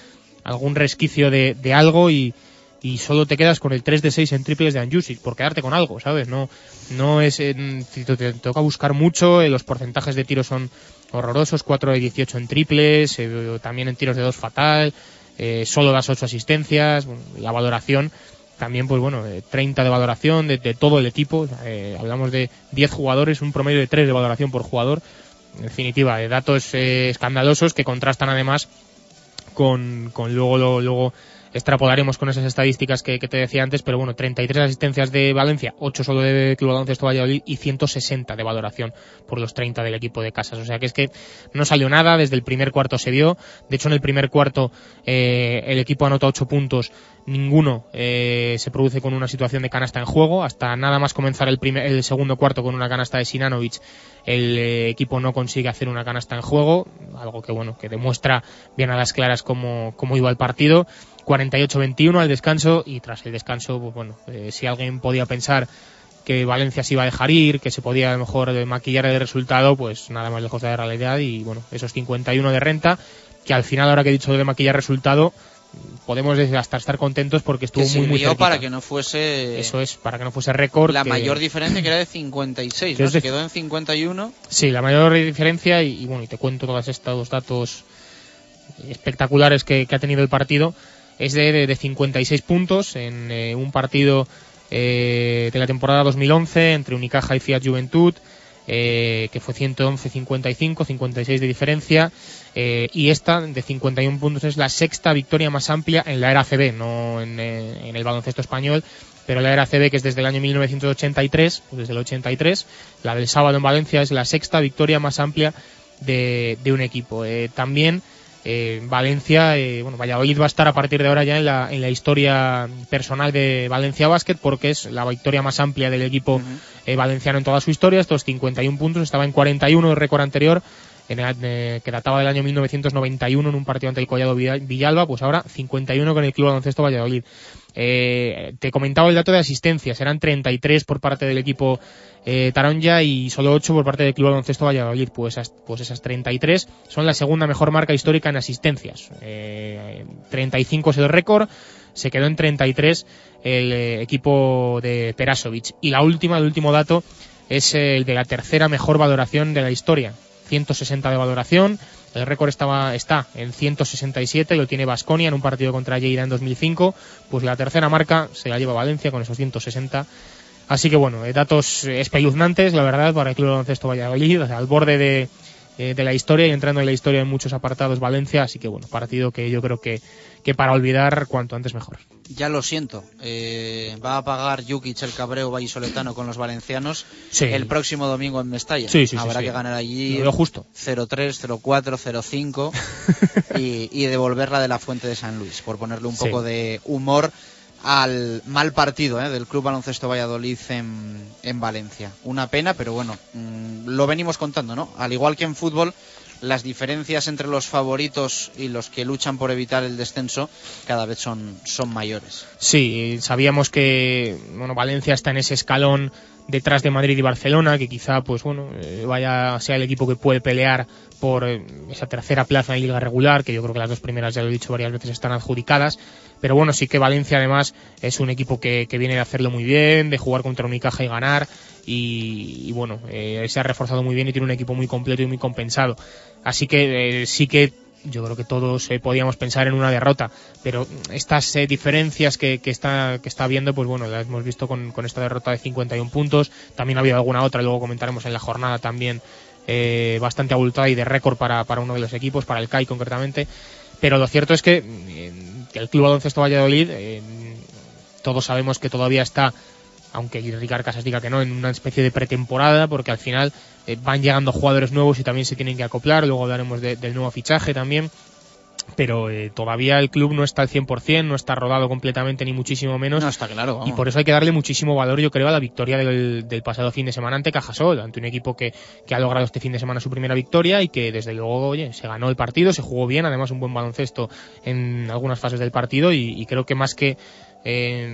algún resquicio de, de algo y, solo te quedas con el 3 de 6 en triples de Anjusic por quedarte con algo, ¿sabes? No, no es, eh, te, te toca buscar mucho, eh, los porcentajes de tiros son horrorosos, 4 de 18 en triples, eh, también en tiros de 2 fatal, eh, solo das 8 asistencias, la valoración también pues bueno, eh, 30 de valoración de, de todo el equipo, hablamos de 10 jugadores, un promedio de 3 de valoración por jugador, en definitiva, de datos eh, escandalosos que contrastan además con, con luego, lo- luego extrapolaremos con esas estadísticas que, te decía antes, pero bueno, 33 asistencias de Valencia, 8 solo de Club Baloncesto Valladolid y 160 de valoración por los 30 del equipo de casas. O sea que es que no salió nada, desde el primer cuarto se vio. De hecho, en el primer cuarto eh, el equipo anota 8 puntos, ninguno eh, se produce con una situación de canasta en juego. Hasta nada más comenzar el, primer, el segundo cuarto con una canasta de Sinanovic, el eh, equipo no consigue hacer una canasta en juego, algo que bueno, que demuestra bien a las claras cómo, cómo iba el partido. 48-21 al descanso y tras el descanso, pues bueno, eh, si alguien podía pensar que Valencia se iba a dejar ir, que se podía a lo mejor maquillar el resultado, pues nada más lejos de la realidad y bueno, esos 51 de renta, que al final ahora que he dicho de maquillar resultado, podemos hasta estar contentos porque estuvo que muy muy cerquita. para que no fuese Eso es, para que no fuese récord. la que- mayor diferencia que era de 56, Que ¿no? de- Se quedó en 51. Sí, la mayor diferencia, y, y bueno, y te cuento todos estos datos espectaculares que, que ha tenido el partido, es de, de, de 56 puntos en eh, un partido eh, de la temporada 2011 entre Unicaja y Fiat Juventud, eh, que fue 111-55, 56 de diferencia, y esta de 51 puntos es la sexta victoria más amplia en la era CB, no en, en el baloncesto español, pero la era CB que es desde el año 1983, pues desde el 83, la del sábado en Valencia es la sexta victoria más amplia de, de un equipo. También eh, Valencia, eh, bueno, Valladolid va a estar a partir de ahora ya en la, en la historia personal de Valencia Basket porque es la victoria más amplia del equipo eh, valenciano en toda su historia, estos 51 puntos, estaba en 41 el récord anterior que databa del año 1991 en un partido ante el Collado Villa- Villalba, pues ahora 51 con el Club Baloncesto Valladolid. Eh, te comentaba el dato de asistencias, eran 33 por parte del equipo eh, Taronja y solo 8 por parte del Club Baloncesto Valladolid. Pues pues esas 33 son la segunda mejor marca histórica en asistencias. Eh, 35 es el récord, se quedó en 33 el eh, equipo de Perasovic. Y la última, el último dato es el de la tercera mejor valoración de la historia. 160 de valoración. El récord estaba, está en 167 y lo tiene Basconia en un partido contra Lleida en 2005. Pues la tercera marca se la lleva Valencia con esos 160. Así que bueno, eh, datos espeluznantes, la verdad, para el Club Baloncesto Valladolid, al borde de, eh, de la historia y entrando en la historia en muchos apartados Valencia. Así que bueno, partido que yo creo que, que para olvidar cuanto antes mejor. Ya lo siento. eh, va a pagar Jukic el cabreo vallisoletano con los valencianos Sí. el próximo domingo en Mestalla. Sí, sí, Habrá que ganar allí Lo justo. 0-3, 0-4, 0-5 y, y devolverla de la fuente de San Luis, por ponerle un poco de humor al mal partido ¿eh? del Club Baloncesto Valladolid en, en Valencia. Una pena, pero bueno, mm, lo venimos contando, ¿no? Al igual que en fútbol, las diferencias entre los favoritos y los que luchan por evitar el descenso cada vez son, son mayores. Sí, sabíamos que bueno, Valencia está en ese escalón detrás de Madrid y Barcelona, que quizá pues bueno, eh, vaya sea el equipo que puede pelear por eh, esa tercera plaza en liga regular, que yo creo que las dos primeras ya lo he dicho varias veces están adjudicadas, pero bueno, sí que Valencia además es un equipo que, que viene de hacerlo muy bien, de jugar contra Unicaja y ganar y, bueno, eh, se ha reforzado muy bien y tiene un equipo muy completo y muy compensado. Así que eh, sí que yo creo que todos eh, podíamos pensar en una derrota, pero estas eh, diferencias que, que está que está viendo, pues bueno, las hemos visto con, con esta derrota de 51 puntos. También ha habido alguna otra, luego comentaremos en la jornada también eh, bastante abultada y de récord para, para uno de los equipos, para el CAI concretamente. Pero lo cierto es que el Club Baloncesto Valladolid, todos sabemos que todavía está aunque Ricard Casas diga que no, en una especie de pretemporada, porque al final eh, van llegando jugadores nuevos y también se tienen que acoplar, luego hablaremos de- del nuevo fichaje también, pero eh, todavía el club no está al 100%, no está rodado completamente ni muchísimo menos. No, está claro, Y por eso hay que darle muchísimo valor, yo creo, a la victoria del, del pasado fin de semana ante Cajasol, ante un equipo que, que ha logrado este fin de semana su primera victoria y que desde luego, oye, se ganó el partido, se jugó bien, además un buen baloncesto en algunas fases del partido y, y creo que más que eh,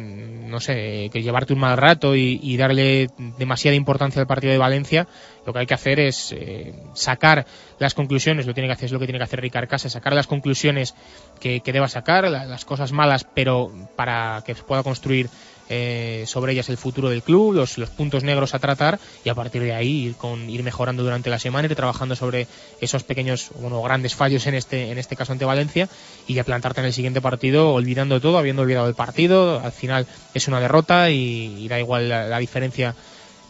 no sé, que llevarte un mal rato y, y darle demasiada importancia al partido de Valencia, lo que hay que hacer es eh, sacar las conclusiones, lo tiene que hacer es lo que tiene que hacer Ricard Casa, sacar las conclusiones que, que deba sacar, la- las cosas malas, pero para que pueda construir eh, sobre ellas el futuro del club, los, los puntos negros a tratar y a partir de ahí ir, con, ir mejorando durante la semana, ir trabajando sobre esos pequeños, bueno, grandes fallos en este, en este caso ante Valencia y ya plantarte en el siguiente partido olvidando todo, habiendo olvidado el partido, al final es una derrota y, da igual la diferencia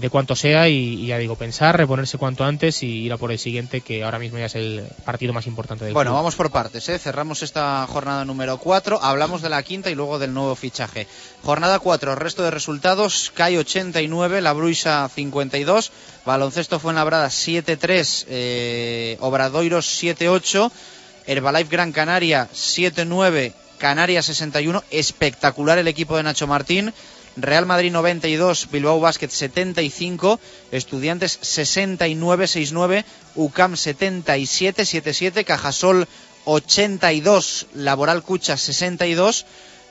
de cuanto sea y, y ya digo, pensar, reponerse cuanto antes y ir a por el siguiente, que ahora mismo ya es el partido más importante del Bueno, club. vamos por partes, ¿eh? cerramos esta jornada número 4, hablamos de la quinta y luego del nuevo fichaje. Jornada 4, resto de resultados, CAI 89, La Bruisa 52, Baloncesto Fuenlabrada 7-3, eh, Obradoiros 7-8, Herbalife Gran Canaria 7-9, Canarias 61, espectacular el equipo de Nacho Martín, Real Madrid 92, Bilbao Basket 75, Estudiantes 69-69, UCAM 77-77, Cajasol 82, Laboral Cucha 62,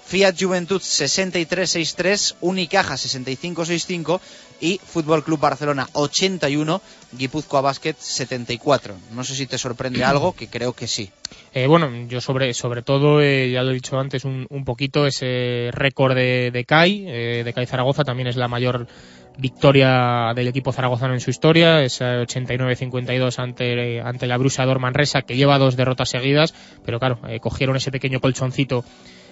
Fiat Juventud 63-63, Unicaja 65-65 y Fútbol Club Barcelona 81, Guipúzcoa Basket 74. No sé si te sorprende algo, que creo que sí. Eh, bueno, yo sobre, sobre todo, eh, ya lo he dicho antes un, un poquito, ese récord de, de CAI, eh, de CAI Zaragoza también es la mayor victoria del equipo zaragozano en su historia, es 89-52 ante, ante la Brusa Manresa, que lleva dos derrotas seguidas, pero claro, cogieron ese pequeño colchoncito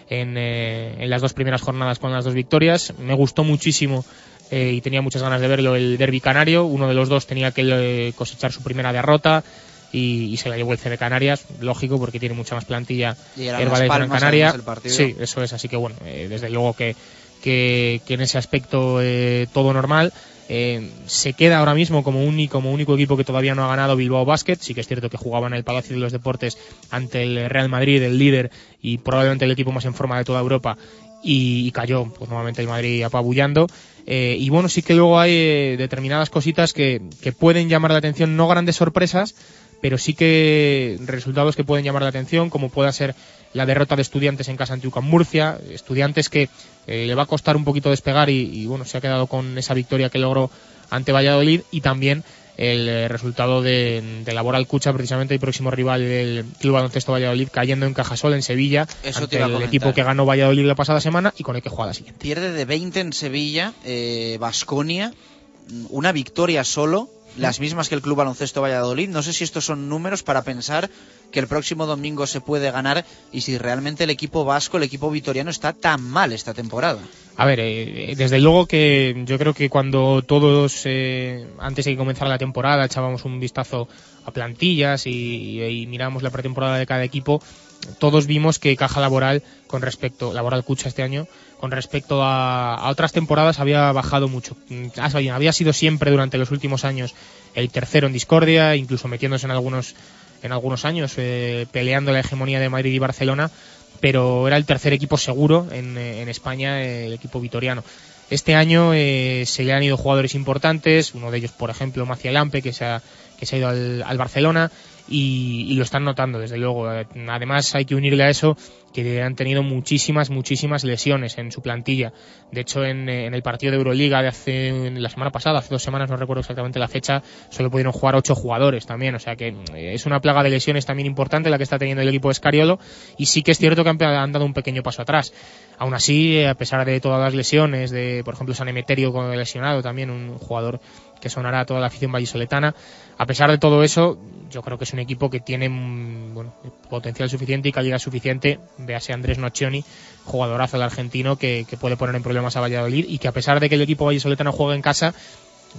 en, en las dos primeras jornadas con las dos victorias. Me gustó muchísimo eh, y tenía muchas ganas de verlo el derby canario. Uno de los dos tenía que eh, cosechar su primera derrota y, y se la llevó el CB Canarias, lógico, porque tiene mucha más plantilla Y Las Gran Canaria. el. Sí, eso es. Así que bueno, eh, desde luego que, que, que en ese aspecto eh, todo normal. Eh, se queda ahora mismo como, único, como único equipo que todavía no ha ganado Bilbao Basket. Sí que es cierto que jugaba en el Palacio de los Deportes ante el Real Madrid, el líder y probablemente el equipo más en forma de toda Europa. Y, y cayó, pues nuevamente el Madrid apabullando. Eh, y bueno, sí que luego hay eh, determinadas cositas que, que pueden llamar la atención, no grandes sorpresas, pero sí que resultados que pueden llamar la atención, como pueda ser la derrota de estudiantes en casa ante UCAM Murcia, estudiantes que eh, le va a costar un poquito despegar y, y, bueno, se ha quedado con esa victoria que logró ante Valladolid y también el eh, resultado de, de Laboral Cucha, precisamente el próximo rival del Club Baloncesto Valladolid, cayendo en Cajasol, en Sevilla, Eso te ante el equipo que ganó Valladolid la pasada semana y con el que juega la siguiente. Pierde de 20 en Sevilla, Vasconia, una victoria solo, las mismas que el Club Baloncesto Valladolid. No sé si estos son números para pensar que el próximo domingo se puede ganar y si realmente el equipo vasco, el equipo vitoriano está tan mal esta temporada. A ver, eh, desde luego que yo creo que cuando todos, eh, antes de que comenzara la temporada, echábamos un vistazo a plantillas y, y, y mirábamos la pretemporada de cada equipo, todos vimos que caja laboral con respecto, laboral Cucha este año, con respecto a, a otras temporadas había bajado mucho. Ah, bien, Había sido siempre durante los últimos años el tercero en discordia, incluso metiéndose en algunos, en algunos años, eh, peleando la hegemonía de Madrid y Barcelona, pero era el tercer equipo seguro en, en España, el equipo vitoriano. Este año eh, se le han ido jugadores importantes, uno de ellos, por ejemplo, Macia Lampe, que se ha, que se ha ido al Barcelona, y, lo están notando, desde luego. Además, hay que unirle a eso que han tenido muchísimas, muchísimas lesiones en su plantilla. De hecho, en, el partido de Euroliga de hace la semana pasada, hace dos semanas, no recuerdo exactamente la fecha, solo pudieron jugar ocho jugadores también. O sea que eh, es una plaga de lesiones también importante la que está teniendo el equipo de Escariolo. Y sí que es cierto que han, dado un pequeño paso atrás. Aún así, a pesar de todas las lesiones, de por ejemplo San Emeterio lesionado también, un jugador que sonará a toda la afición vallisoletana. A pesar de todo eso, yo creo que es un equipo que tiene bueno, potencial suficiente y calidad suficiente. Véase Andrés Nocioni, jugadorazo del argentino, que, puede poner en problemas a Valladolid y que a pesar de que el equipo vallisoletano juegue en casa,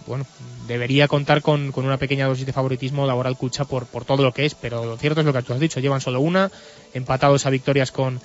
bueno, debería contar con, una pequeña dosis de favoritismo laboral Cucha por, todo lo que es, pero lo cierto es lo que tú has dicho, llevan solo una, empatados a victorias con,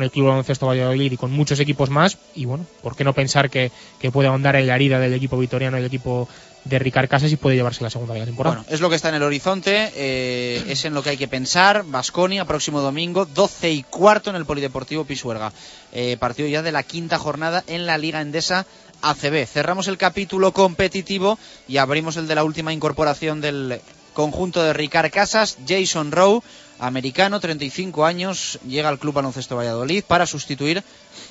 el Club Baloncesto Valladolid y con muchos equipos más, y bueno, ¿por qué no pensar que, puede ahondar en la herida del equipo vitoriano el equipo de Ricard Casas y puede llevarse la segunda de temporada. Bueno, es lo que está en el horizonte, eh, es en lo que hay que pensar. Basconia, próximo domingo, 12 y cuarto en el Polideportivo Pisuerga. Eh, partido ya de la quinta jornada en la Liga Endesa ACB. Cerramos el capítulo competitivo y abrimos el de la última incorporación del conjunto de Ricard Casas, Jason Rowe, americano, 35 años, llega al Club Baloncesto Valladolid para sustituir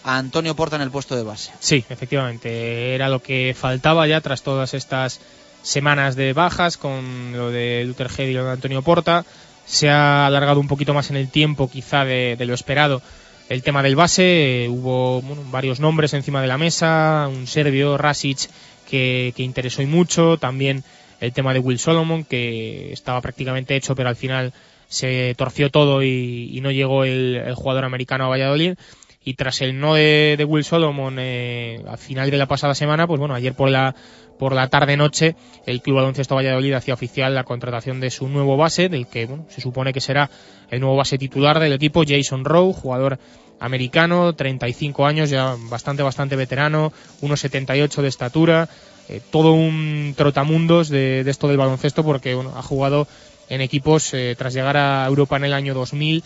a Antonio Porta en el puesto de base. Sí, efectivamente, era lo que faltaba ya tras todas estas semanas de bajas con lo de Luther Head y lo de Antonio Porta. Se ha alargado un poquito más en el tiempo, quizá de, lo esperado, el tema del base. Eh, hubo varios nombres encima de la mesa, un serbio, Rasic, que, que interesó y mucho, también el tema de Will Solomon, que estaba prácticamente hecho, pero al final se torció todo y, y no llegó el, jugador americano a Valladolid. y tras el no de, Will Solomon eh, al final de la pasada semana, pues bueno, ayer por la por la tarde noche el Club Baloncesto Valladolid hacía oficial la contratación de su nuevo base, del que bueno, se supone que será el nuevo base titular del equipo, Jason Rowe, jugador americano, 35 años, ya bastante, bastante veterano, 1,78 de estatura, eh, todo un trotamundos de, de, esto del baloncesto porque bueno, ha jugado en equipos, eh, tras llegar a Europa en el año 2000,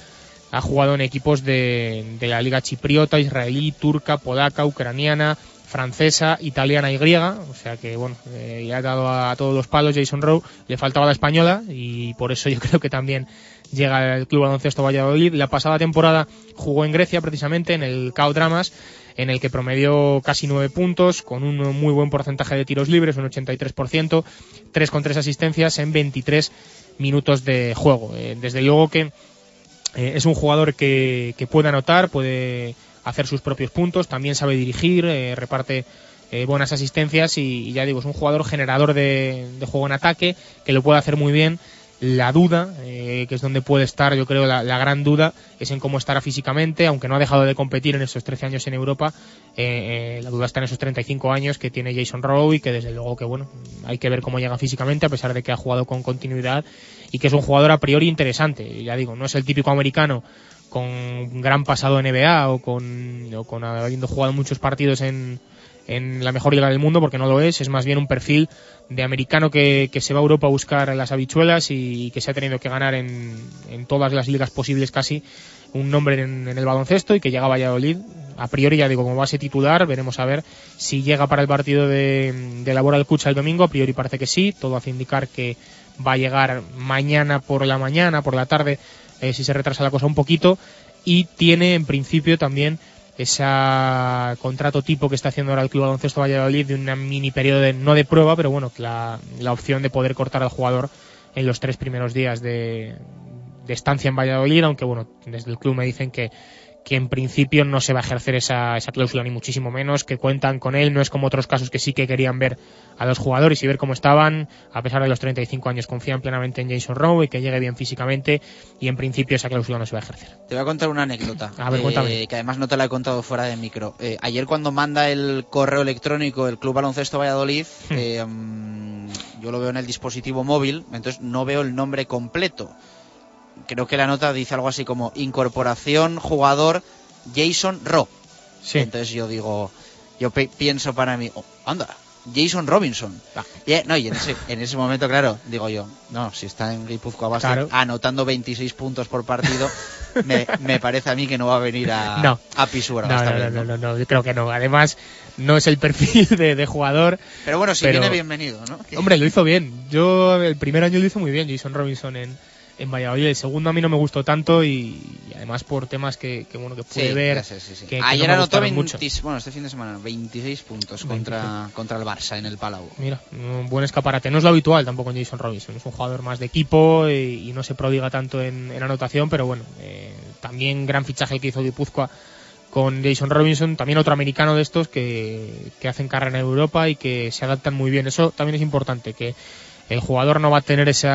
ha jugado en equipos de, la Liga Chipriota, Israelí, Turca, Polaca, Ucraniana, francesa, italiana y griega, o sea que bueno, eh, le ha dado a, todos los palos Jason Rowe, le faltaba la española y por eso yo creo que también llega el Club Baloncesto Valladolid. La pasada temporada jugó en Grecia precisamente en el CAO Dramas en el que promedió casi nueve puntos, con un muy buen porcentaje de tiros libres, un 83%, tres con tres asistencias en 23 minutos de juego. Eh, desde luego que eh, es un jugador que, que, puede anotar, puede hacer sus propios puntos, también sabe dirigir, eh, reparte buenas asistencias y, ya digo, es un jugador generador de, juego en ataque que lo puede hacer muy bien. La duda, eh, que es donde puede estar, yo creo, la, gran duda, es en cómo estará físicamente, aunque no ha dejado de competir en esos 13 años en Europa, eh, la duda está en esos 35 años que tiene Jason Rowe y que desde luego que, bueno, hay que ver cómo llega físicamente, a pesar de que ha jugado con continuidad y que es un jugador a priori interesante. Ya digo, no es el típico americano con gran pasado NBA o con, o con habiendo jugado muchos partidos en, en la mejor liga del mundo, porque no lo es, es más bien un perfil de americano que, se va a Europa a buscar las habichuelas y, que se ha tenido que ganar en, en todas las ligas posibles casi un nombre en, el baloncesto y que llega a Valladolid. A priori, ya digo, como base titular, veremos a ver si llega para el partido de, de Laboral Cucha el domingo. A priori parece que sí, todo hace indicar que va a llegar mañana por la mañana, por la tarde, eh, si se retrasa la cosa un poquito. Y tiene en principio también ese contrato tipo que está haciendo ahora el Club Baloncesto Valladolid de un mini periodo de, no de prueba, pero bueno, la, la opción de poder cortar al jugador en los tres primeros días de, de estancia en Valladolid, aunque bueno, desde el club me dicen que que en principio no se va a ejercer esa, esa cláusula ni muchísimo menos, que cuentan con él, no es como otros casos que sí que querían ver a los jugadores y ver cómo estaban, a pesar de los 35 años confían plenamente en Jason Rowe y que llegue bien físicamente y en principio esa cláusula no se va a ejercer. Te voy a contar una anécdota, a ver, eh, que además no te la he contado fuera de micro. Eh, ayer cuando manda el correo electrónico el Club Baloncesto Valladolid, hmm. eh, um, yo lo veo en el dispositivo móvil, entonces no veo el nombre completo creo que la nota dice algo así como incorporación jugador Jason Ro. Sí. Entonces yo digo, yo pienso para mí, oh, anda, Jason Robinson. Ah. Y, no, y en ese, en ese momento, claro, digo yo, no, si está en Guipúzcoa Basket claro. anotando 26 puntos por partido, me, me, parece a mí que no va a venir a, no. a Pisura. No, no, no, no, no, yo creo que no. Además, no es el perfil de, de jugador. Pero bueno, si pero, viene bienvenido, ¿no? Hombre, lo hizo bien. Yo el primer año lo hizo muy bien, Jason Robinson en, en Valladolid. El segundo a mí no me gustó tanto y, y además por temas que, que, bueno que pude sí, ver. Sí, sí, que, Ayer que no anotó 20, mucho. bueno, este fin de semana 26 puntos 26. Contra, contra el Barça en el Palau. Mira, un buen escaparate. No es lo habitual tampoco en Jason Robinson. Es un jugador más de equipo y, y no se prodiga tanto en, en anotación, pero bueno, eh, también gran fichaje el que hizo Guipúzcoa con Jason Robinson, también otro americano de estos que, que hacen carrera en Europa y que se adaptan muy bien. Eso también es importante, que el jugador no va a tener ese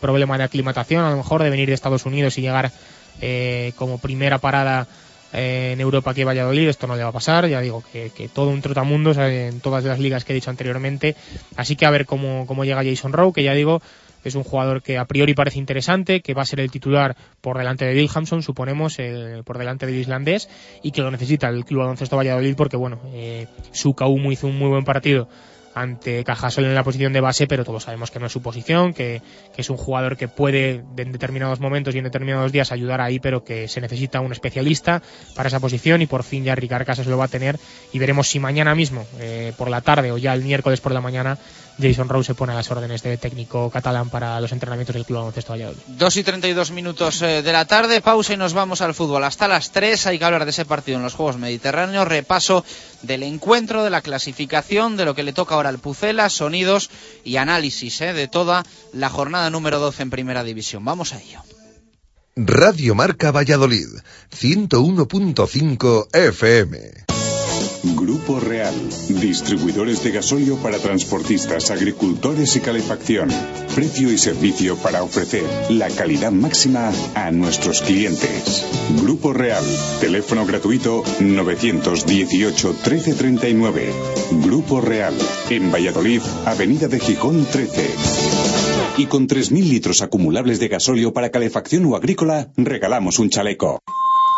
problema de aclimatación, a lo mejor de venir de Estados Unidos y llegar eh, como primera parada eh, en Europa a Valladolid, esto no le va a pasar, ya digo que, que todo un trotamundos en todas las ligas que he dicho anteriormente, así que a ver cómo, llega Jason Rowe, que ya digo, es un jugador que a priori parece interesante, que va a ser el titular por delante de Wilhamson, suponemos, por delante del islandés, y que lo necesita el Club Baloncesto Valladolid porque, bueno, eh, su Kaumu hizo un muy buen partido ante Cajasol en la posición de base, pero todos sabemos que no es su posición, que, que, es un jugador que puede en determinados momentos y en determinados días ayudar ahí, pero que se necesita un especialista para esa posición y por fin ya Ricard Casas lo va a tener y veremos si mañana mismo, eh, por la tarde o ya el miércoles por la mañana, Jason Rose se pone a las órdenes de técnico catalán para los entrenamientos del Club Baloncesto Valladolid. 2 y 32 minutos eh, de la tarde, pausa y nos vamos al fútbol. Hasta las 3 hay que hablar de ese partido en los Juegos Mediterráneos, repaso del encuentro, de la clasificación, de lo que le toca ahora al Pucela, sonidos y análisis eh, de toda la jornada número 12 en Primera División. Vamos a ello. Radio Marca Valladolid, 101.5 FM. Grupo Real. Distribuidores de gasóleo para transportistas, agricultores y calefacción. Precio y servicio para ofrecer la calidad máxima a nuestros clientes. Grupo Real. Teléfono gratuito 918 1339. Grupo Real. En Valladolid, Avenida de Gijón 13. Y con 3.000 litros acumulables de gasóleo para calefacción o agrícola, regalamos un chaleco.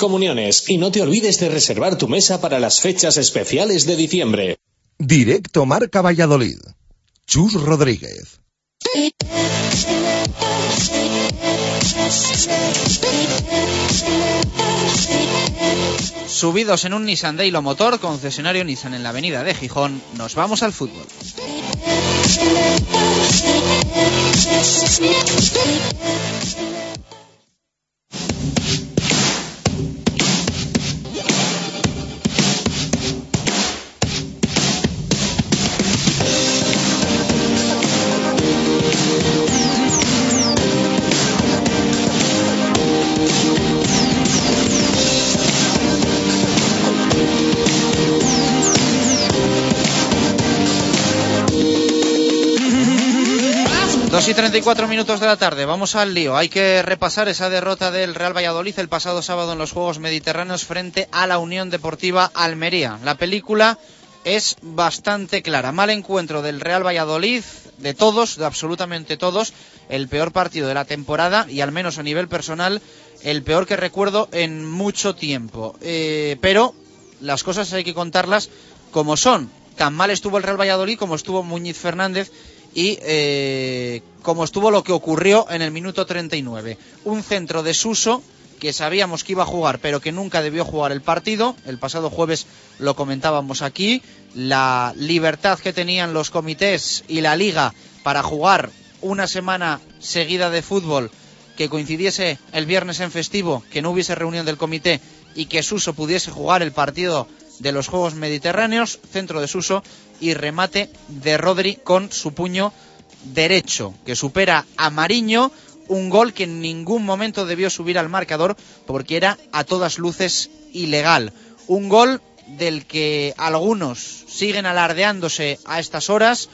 comuniones y no te olvides de reservar tu mesa para las fechas especiales de diciembre. Directo Marca Valladolid. Chus Rodríguez. Subidos en un Nissan Daylo Motor, concesionario Nissan en la avenida de Gijón, nos vamos al fútbol. Dos y 34 minutos de la tarde, vamos al lío. Hay que repasar esa derrota del Real Valladolid el pasado sábado en los Juegos Mediterráneos frente a la Unión Deportiva Almería. La película es bastante clara. Mal encuentro del Real Valladolid, de todos, de absolutamente todos, el peor partido de la temporada y al menos a nivel personal el peor que recuerdo en mucho tiempo. Eh, pero las cosas hay que contarlas como son. Tan mal estuvo el Real Valladolid como estuvo Muñiz Fernández y eh, como estuvo lo que ocurrió en el minuto 39. Un centro desuso que sabíamos que iba a jugar, pero que nunca debió jugar el partido. El pasado jueves lo comentábamos aquí. La libertad que tenían los comités y la liga para jugar una semana seguida de fútbol que coincidiese el viernes en festivo, que no hubiese reunión del comité y que Suso pudiese jugar el partido de los Juegos Mediterráneos, centro de Suso y remate de Rodri con su puño derecho, que supera a Mariño, un gol que en ningún momento debió subir al marcador porque era a todas luces ilegal. Un gol del que algunos siguen alardeándose a estas horas.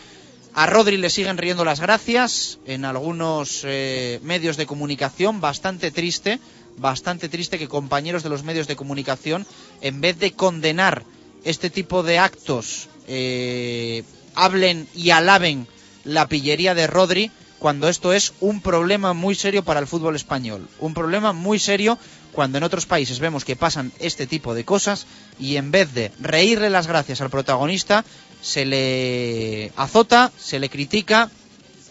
A Rodri le siguen riendo las gracias en algunos eh, medios de comunicación, bastante triste, bastante triste que compañeros de los medios de comunicación, en vez de condenar este tipo de actos, eh, hablen y alaben la pillería de Rodri, cuando esto es un problema muy serio para el fútbol español. Un problema muy serio cuando en otros países vemos que pasan este tipo de cosas y en vez de reírle las gracias al protagonista, se le azota, se le critica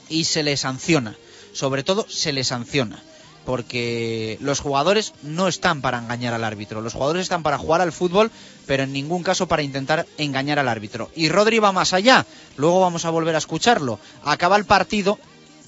y se le sanciona. Sobre todo se le sanciona porque los jugadores no están para engañar al árbitro. Los jugadores están para jugar al fútbol, pero en ningún caso para intentar engañar al árbitro. Y Rodri va más allá. Luego vamos a volver a escucharlo. Acaba el partido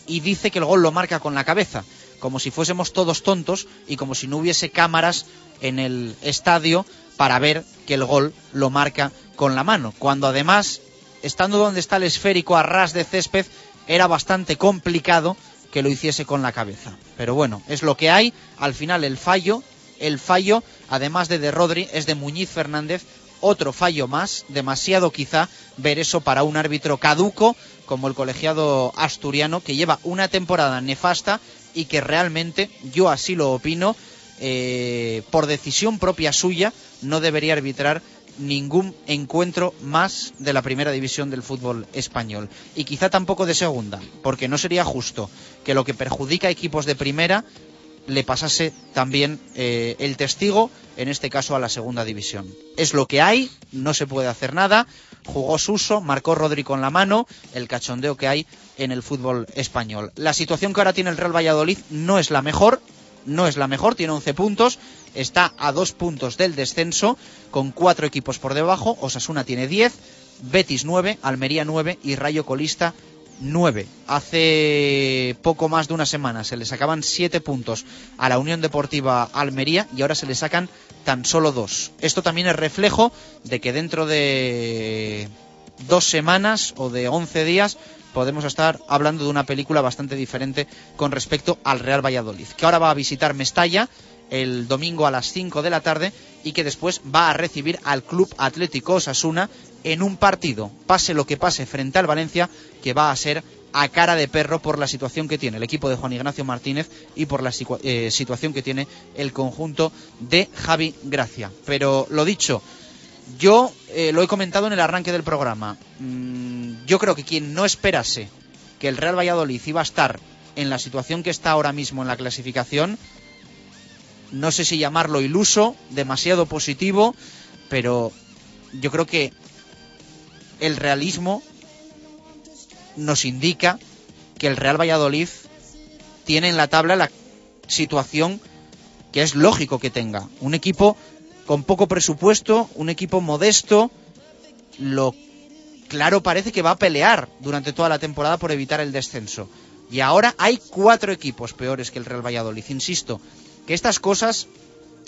y dice que el gol lo marca con la cabeza, como si fuésemos todos tontos y como si no hubiese cámaras en el estadio para ver que el gol lo marca con la mano. Cuando además, estando donde está el esférico a ras de césped, era bastante complicado que lo hiciese con la cabeza. Pero bueno, es lo que hay. Al final el fallo, el fallo, además de de Rodri, es de Muñiz Fernández. Otro fallo más, demasiado quizá ver eso para un árbitro caduco como el colegiado asturiano que lleva una temporada nefasta y que realmente, yo así lo opino, eh, por decisión propia suya, no debería arbitrar ningún encuentro más de la primera división del fútbol español. Y quizá tampoco de segunda, porque no sería justo que lo que perjudica a equipos de primera le pasase también eh, el testigo, en este caso a la segunda división. Es lo que hay, no se puede hacer nada. Jugó Suso, marcó Rodri con la mano, el cachondeo que hay en el fútbol español. La situación que ahora tiene el Real Valladolid no es la mejor, no es la mejor, tiene 11 puntos, está a dos puntos del descenso, con cuatro equipos por debajo, Osasuna tiene 10, Betis 9, Almería 9 y Rayo Colista 9. Hace poco más de una semana se le sacaban 7 puntos a la Unión Deportiva Almería y ahora se le sacan tan solo 2. Esto también es reflejo de que dentro de dos semanas o de 11 días podemos estar hablando de una película bastante diferente con respecto al Real Valladolid, que ahora va a visitar Mestalla el domingo a las 5 de la tarde y que después va a recibir al Club Atlético Osasuna en un partido, pase lo que pase frente al Valencia, que va a ser a cara de perro por la situación que tiene el equipo de Juan Ignacio Martínez y por la eh, situación que tiene el conjunto de Javi Gracia. Pero lo dicho, yo eh, lo he comentado en el arranque del programa. Mm, yo creo que quien no esperase que el Real Valladolid iba a estar en la situación que está ahora mismo en la clasificación, no sé si llamarlo iluso, demasiado positivo, pero yo creo que el realismo nos indica que el Real Valladolid tiene en la tabla la situación que es lógico que tenga. Un equipo con poco presupuesto, un equipo modesto, lo claro parece que va a pelear durante toda la temporada por evitar el descenso. Y ahora hay cuatro equipos peores que el Real Valladolid. Insisto, que estas cosas,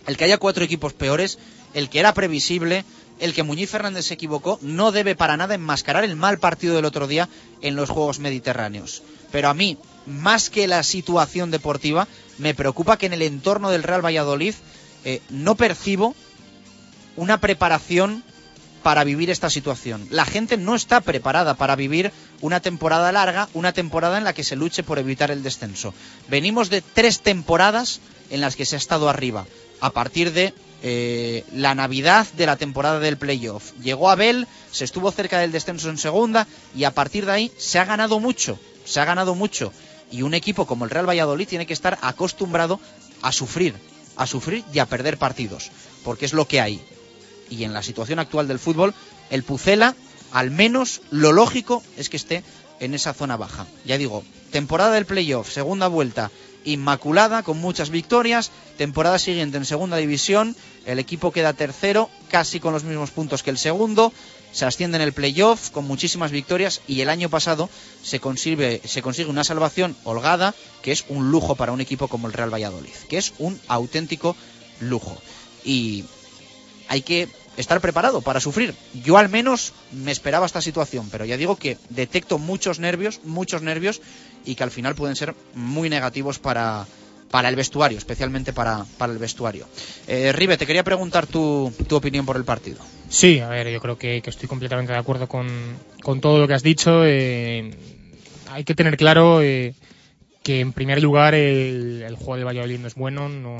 el que haya cuatro equipos peores, el que era previsible, el que Muñiz Fernández se equivocó, no debe para nada enmascarar el mal partido del otro día en los Juegos Mediterráneos. Pero a mí, más que la situación deportiva, me preocupa que en el entorno del Real Valladolid eh, no percibo una preparación para vivir esta situación. La gente no está preparada para vivir una temporada larga, una temporada en la que se luche por evitar el descenso. Venimos de tres temporadas en las que se ha estado arriba, a partir de eh, la Navidad de la temporada del playoff. Llegó Abel, se estuvo cerca del descenso en segunda y a partir de ahí se ha ganado mucho, se ha ganado mucho. Y un equipo como el Real Valladolid tiene que estar acostumbrado a sufrir, a sufrir y a perder partidos, porque es lo que hay y en la situación actual del fútbol, el Pucela, al menos lo lógico es que esté en esa zona baja. Ya digo, temporada del playoff, segunda vuelta, inmaculada, con muchas victorias. Temporada siguiente en segunda división, el equipo queda tercero, casi con los mismos puntos que el segundo. Se asciende en el playoff con muchísimas victorias y el año pasado se consigue, se consigue una salvación holgada que es un lujo para un equipo como el Real Valladolid, que es un auténtico lujo. Y hay que estar preparado para sufrir. Yo al menos me esperaba esta situación, pero ya digo que detecto muchos nervios, muchos nervios y que al final pueden ser muy negativos para, para el vestuario, especialmente para, para el vestuario. Eh, Ribe, te quería preguntar tu, tu, opinión por el partido. Sí, a ver, yo creo que, que estoy completamente de acuerdo con, con, todo lo que has dicho. Eh, hay que tener claro eh, que en primer lugar el, el, juego de Valladolid no es bueno, no,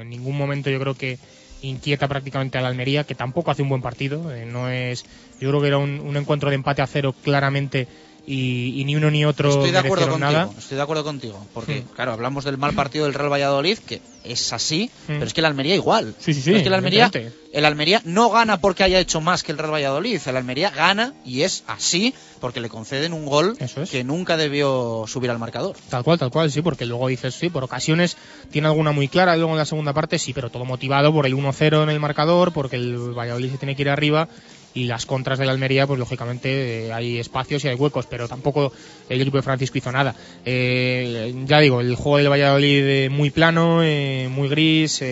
en ningún momento yo creo que inquieta prácticamente a la Almería, que tampoco hace un buen partido. Eh, no es, yo creo que era un, un, encuentro de empate a cero claramente y, y ni uno ni otro estoy de acuerdo contigo, nada. Estoy de acuerdo contigo, porque mm. claro, hablamos del mal partido del Real Valladolid, que es así, mm. pero es que la Almería igual. Sí, sí, sí, pero es que la Almería, el Almería no gana porque haya hecho más que el Real Valladolid, el Almería gana y es así porque le conceden un gol es. que nunca debió subir al marcador. Tal cual, tal cual, sí, porque luego dices, sí, por ocasiones tiene alguna muy clara, y luego en la segunda parte sí, pero todo motivado por el 1-0 en el marcador, porque el Valladolid se tiene que ir arriba y las contras de la Almería, pues lógicamente eh, hay espacios y hay huecos, pero tampoco el equipo de Francisco hizo nada. Eh, ya digo, el juego del Valladolid eh, muy plano, eh, muy gris,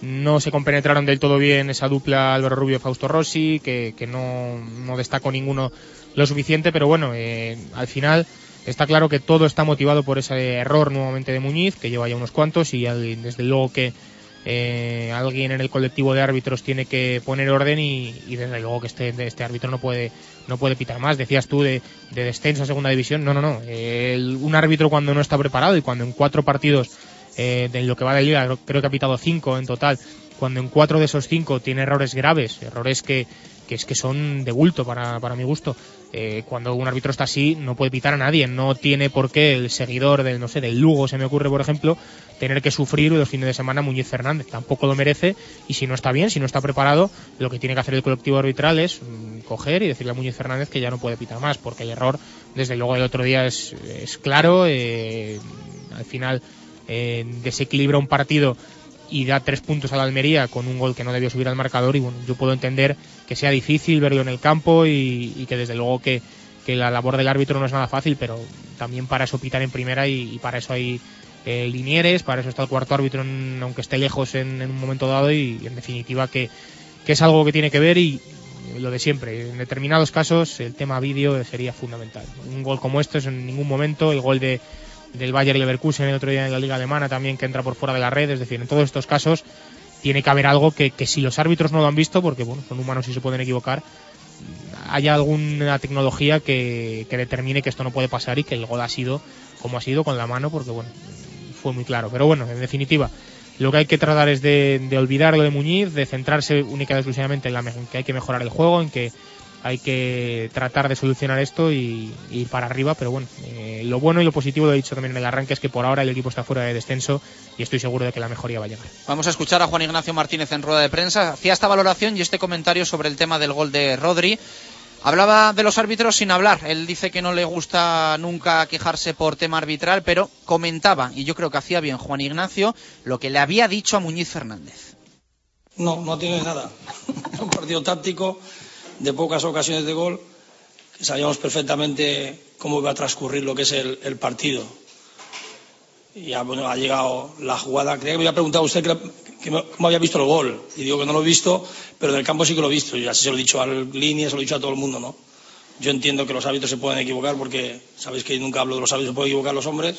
no se compenetraron del todo bien esa dupla Álvaro Rubio Fausto Rossi, que, que no, no, destacó ninguno lo suficiente, pero bueno, al final está claro que todo está motivado por ese error nuevamente de Muñiz, que lleva ya unos cuantos, y desde luego que eh, alguien en el colectivo de árbitros tiene que poner orden y, desde luego que este, este, árbitro no puede no puede pitar más. Decías tú de, de descenso a segunda división. No, no, no. El, un árbitro cuando no está preparado y cuando en cuatro partidos eh, de lo que va de liga creo que ha pitado cinco en total cuando en cuatro de esos cinco tiene errores graves, errores que, que es que son de bulto para, para mi gusto. Eh, cuando un árbitro está así, no puede pitar a nadie. No tiene por qué el seguidor del, no sé, del Lugo, se me ocurre, por ejemplo, tener que sufrir los fines de semana Muñiz Fernández. Tampoco lo merece. Y si no está bien, si no está preparado, lo que tiene que hacer el colectivo arbitral es mm, coger y decirle a Muñiz Fernández que ya no puede pitar más, porque el error, desde luego, el otro día es, es claro. Eh, al final, eh, desequilibra un partido y da tres puntos a la Almería con un gol que no debió subir al marcador y bueno, yo puedo entender que sea difícil verlo en el campo y, y que desde luego que, que, la labor del árbitro no es nada fácil, pero también para eso pitar en primera y, y para eso hay eh, linieres, para eso está el cuarto árbitro en, aunque esté lejos en, en, un momento dado y en definitiva que, que es algo que tiene que ver y lo de siempre, en determinados casos el tema vídeo sería fundamental. Un gol como este es en ningún momento, el gol de del Bayer Leverkusen el otro día en la liga alemana también que entra por fuera de la red, es decir, en todos estos casos tiene que haber algo que, que si los árbitros no lo han visto, porque bueno, son humanos y se pueden equivocar, haya alguna tecnología que, determine que esto no puede pasar y que el gol ha sido como ha sido con la mano, porque bueno, fue muy claro. Pero bueno, en definitiva, lo que hay que tratar es de, de olvidar lo de Muñiz, de centrarse única y exclusivamente en, la, en que hay que mejorar el juego, en que hay que tratar de solucionar esto y, y ir para arriba, pero bueno, eh, lo bueno y lo positivo lo he dicho también en el arranque es que por ahora el equipo está fuera de descenso y estoy seguro de que la mejoría va a llegar. Vamos a escuchar a Juan Ignacio Martínez en rueda de prensa. Hacía esta valoración y este comentario sobre el tema del gol de Rodri. Hablaba de los árbitros sin hablar. Él dice que no le gusta nunca quejarse por tema arbitral, pero comentaba, y yo creo que hacía bien Juan Ignacio, lo que le había dicho a Muñiz Fernández. No, no tiene nada. Un partido táctico de pocas ocasiones de gol, que sabíamos perfectamente cómo iba a transcurrir lo que es el, el partido. Y ya, bueno, ha llegado la jugada. Creía que me había preguntado usted que, que, cómo había visto el gol. Y digo que no lo he visto, pero en el campo sí que lo he visto. Y así se lo he dicho al línea, se lo he dicho a todo el mundo, ¿no? Yo entiendo que los árbitros se pueden equivocar porque sabéis que nunca hablo de los árbitros, se pueden equivocar los hombres.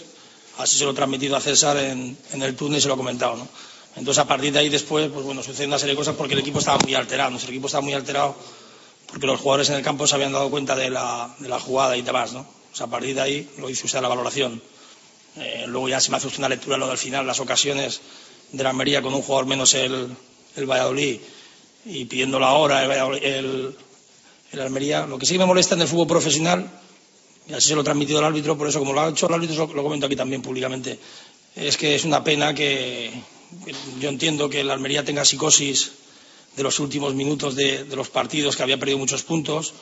Así se lo he transmitido a César en, en el túnel y se lo he comentado, ¿no? Entonces, a partir de ahí, después, pues bueno, sucede una serie de cosas porque el equipo estaba muy alterado. Nuestro equipo estaba muy alterado porque los jugadores en el campo se habían dado cuenta de la, de la jugada y demás, ¿no? O sea, a partir de ahí lo hizo usted la valoración. Eh, luego ya se me hace usted una lectura lo del final, las ocasiones de la Almería con un jugador menos el, el Valladolid y pidiendo la hora el, el, Almería. Lo que sí me molesta en el fútbol profesional, y así se lo he transmitido al árbitro, por eso como lo ha hecho el árbitro, lo, lo comento aquí también públicamente, es que es una pena que, que yo entiendo que el Almería tenga psicosis de los últimos minutos de, los partidos, que había perdido muchos puntos,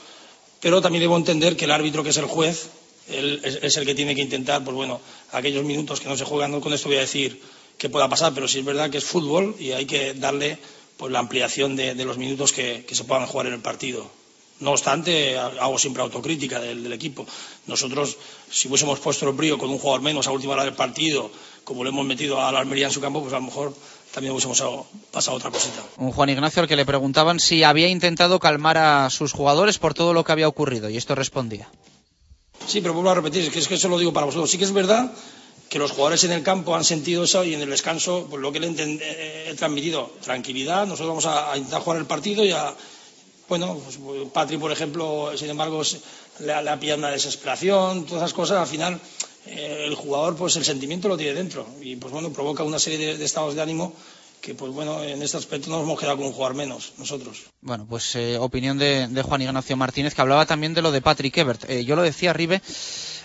pero también debo entender que el árbitro, que es el juez, es, el que tiene que intentar, pues bueno, aquellos minutos que no se juegan, no con esto voy a decir que pueda pasar, pero sí es verdad que es fútbol y hay que darle pues, la ampliación de, los minutos que, se puedan jugar en el partido. No obstante, hago siempre autocrítica del, del, equipo. Nosotros, si hubiésemos puesto el brío con un jugador menos a última hora del partido, como le hemos metido a la Almería en su campo, pues a lo mejor también hubiésemos pasado otra cosita. Un Juan Ignacio al que le preguntaban si había intentado calmar a sus jugadores por todo lo que había ocurrido y esto respondía. Sí, pero vuelvo a repetir, es que, es que eso lo digo para vosotros. Sí que es verdad que los jugadores en el campo han sentido eso y en el descanso, pues lo que le he, transmitido, tranquilidad, nosotros vamos a, a, intentar jugar el partido y a, bueno, pues, Patri, por ejemplo, sin embargo, le, le ha pillado una desesperación, todas esas cosas, al final el jugador pues el sentimiento lo tiene dentro y pues bueno provoca una serie de, estados de ánimo que pues bueno en este aspecto nos hemos quedado con un jugador menos nosotros. Bueno, pues eh, opinión de, Juan Ignacio Martínez que hablaba también de lo de Patrick Ebert. Eh, yo lo decía Ribe,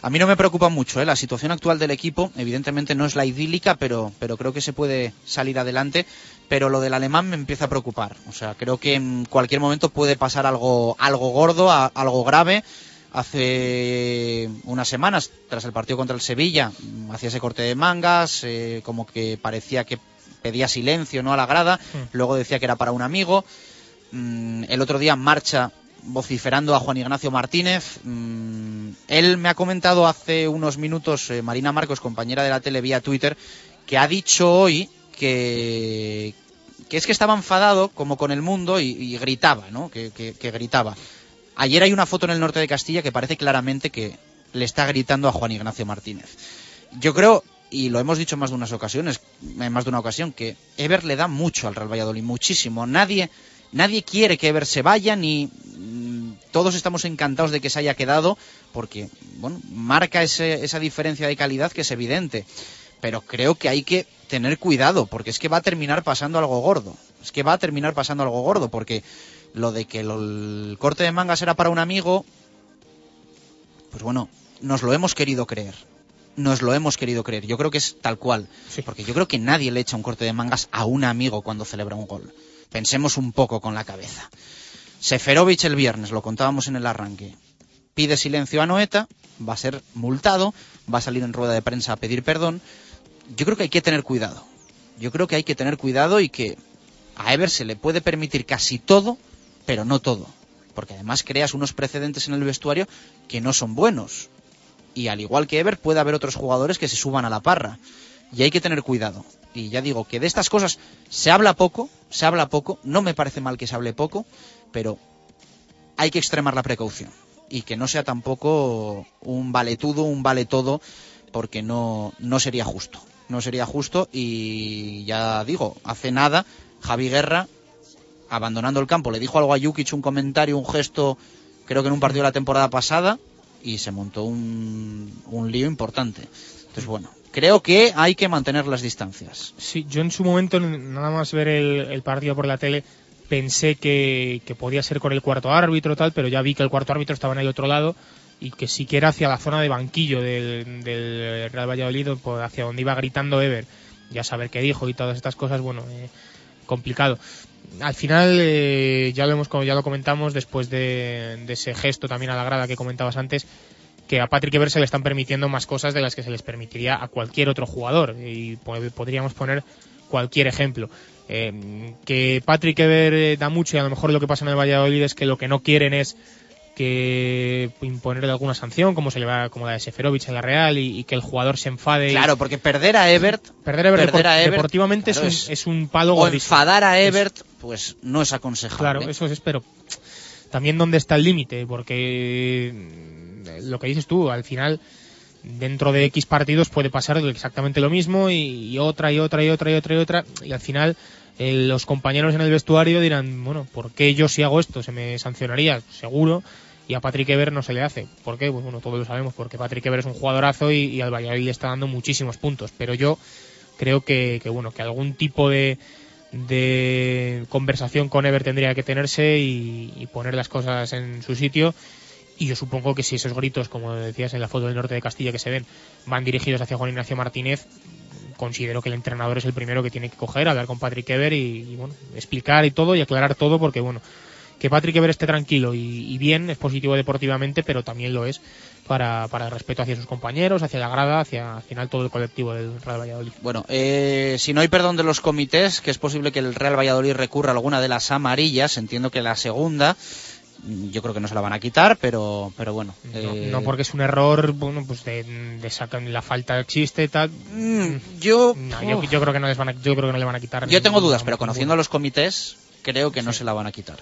a mí no me preocupa mucho ¿eh? la situación actual del equipo, evidentemente no es la idílica, pero, pero creo que se puede salir adelante. Pero lo del alemán me empieza a preocupar. O sea, creo que en cualquier momento puede pasar algo, algo gordo, algo grave hace unas semanas, tras el partido contra el Sevilla, hacía ese corte de mangas, eh, como que parecía que pedía silencio no a la grada, mm. luego decía que era para un amigo. Mm, el otro día marcha vociferando a Juan Ignacio Martínez. Mm, él me ha comentado hace unos minutos, eh, Marina Marcos, compañera de la tele vía Twitter, que ha dicho hoy que, que es que estaba enfadado como con el mundo y, y gritaba, ¿no? Que, que, que gritaba. Ayer hay una foto en el norte de Castilla que parece claramente que le está gritando a Juan Ignacio Martínez. Yo creo, y lo hemos dicho en más de unas ocasiones, en más de una ocasión, que Ever le da mucho al Real Valladolid, muchísimo. Nadie, nadie quiere que Ever se vaya, ni mmm, todos estamos encantados de que se haya quedado, porque, bueno, marca ese, esa diferencia de calidad que es evidente. Pero creo que hay que tener cuidado, porque es que va a terminar pasando algo gordo. es que va a terminar pasando algo gordo, porque lo de que lo- el corte de mangas era para un amigo, pues bueno, nos lo hemos querido creer. Nos lo hemos querido creer. Yo creo que es tal cual. Porque yo creo que nadie le echa un corte de mangas a un amigo cuando celebra un gol. Pensemos un poco con la cabeza. Seferovic el viernes, lo contábamos en el arranque. Pide silencio a Noeta, va a ser multado, va a salir en rueda de prensa a pedir perdón. Yo creo que hay que tener cuidado. Yo creo que hay que tener cuidado y que a Ever se le puede permitir casi todo, pero no todo. Porque además creas unos precedentes en el vestuario que no son buenos. Y al igual que Ever, puede haber otros jugadores que se suban a la parra. Y hay que tener cuidado. Y ya digo que de estas cosas se habla poco, se habla poco, no me parece mal que se hable poco, pero hay que extremar la precaución. Y que no sea tampoco un valetudo, un vale todo, porque no, no sería justo. No sería justo y ya digo, hace nada Javi Guerra, abandonando el campo, le dijo algo a Jukic, un comentario, un gesto, creo que en un partido de la temporada pasada, y se montó un, un lío importante. Entonces, bueno, creo que hay que mantener las distancias. Sí, yo en su momento, nada más ver el, partido por la tele, pensé que, que podía ser con el cuarto árbitro tal, pero ya vi que el cuarto árbitro estaba en el otro lado y que siquiera hacia la zona de banquillo del, del Real Valladolid, hacia donde iba gritando Ever, ya saber qué dijo y todas estas cosas, bueno, eh, complicado. Al final, eh, ya lo hemos ya lo comentamos después de, de ese gesto también a la grada que comentabas antes, que a Patrick Ever se le están permitiendo más cosas de las que se les permitiría a cualquier otro jugador y po- podríamos poner cualquier ejemplo. Eh, que Patrick Ever eh, da mucho y a lo mejor lo que pasa en el Valladolid es que lo que no quieren es que imponerle alguna sanción como se le va como la de Seferovic en la Real y, y que el jugador se enfade Claro, porque perder a Ebert, perder a perder Ebert, deportivamente claro, es, un, es un palo o gordísimo. enfadar a Es- Ebert, pues no es aconsejable. Claro, eso es, pero también dónde está el límite, porque mm, lo que dices tú, al final, dentro de X partidos puede pasar exactamente lo mismo y, y otra y otra y otra y otra y otra, y al final eh, los compañeros en el vestuario dirán, bueno, ¿por qué yo si hago esto se me sancionaría? Seguro. Y a Patrick Ever no se le hace. ¿Por qué? Pues bueno, todos lo sabemos, porque Patrick Ever es un jugadorazo y, y al Valladolid le está dando muchísimos puntos. Pero yo creo que, que bueno, que algún tipo de, de conversación con Ever tendría que tenerse y, poner las cosas en su sitio. Y yo supongo que si esos gritos, como decías en la foto del norte de Castilla que se ven, van dirigidos hacia Juan Ignacio Martínez, considero que el entrenador es el primero que tiene que coger, hablar con Patrick Ever y, y, bueno, explicar y todo y aclarar todo, porque bueno, que Patrick Ever esté tranquilo y, y bien es positivo deportivamente, pero también lo es para, para el respeto hacia sus compañeros, hacia la grada, hacia al final todo el colectivo del Real Valladolid. Bueno, eh, si no hay perdón de los comités, que es posible que el Real Valladolid recurra a alguna de las amarillas, entiendo que la segunda, mm, yo creo que no se la van a quitar, pero, pero bueno. No, eh, no porque es un error, bueno, pues de, de sacar la falta existe y tal. yo, No, yo, yo creo que no les van a, yo creo que no le van a quitar. Yo tengo dudas, pero conociendo a los comités, creo que no se la van a quitar.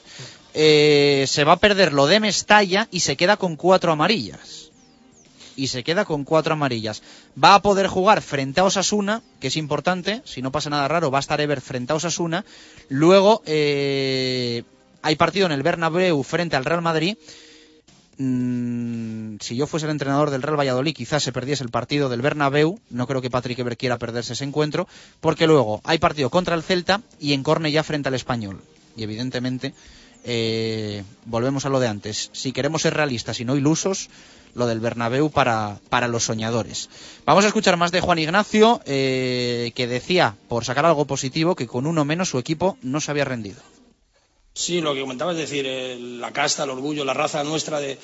Eh, se va a perder lo de Mestalla y se queda con cuatro amarillas. Y se queda con cuatro amarillas. Va a poder jugar frente a Osasuna, que es importante. Si no pasa nada raro, va a estar Ever frente a Osasuna. Luego eh, hay partido en el Bernabéu frente al Real Madrid. Mm, si yo fuese el entrenador del Real Valladolid, quizás se perdiese el partido del Bernabéu. No creo que Patrick Ever quiera perderse ese encuentro, porque luego hay partido contra el Celta y en Cornellá frente al Español. Y evidentemente, eh, volvemos a lo de antes. Si queremos ser realistas y no ilusos, lo del Bernabéu para, para los soñadores. Vamos a escuchar más de Juan Ignacio, eh, que decía, por sacar algo positivo, que con uno menos su equipo no se había rendido. Sí, lo que comentaba es decir, la casta, el orgullo, la raza nuestra de,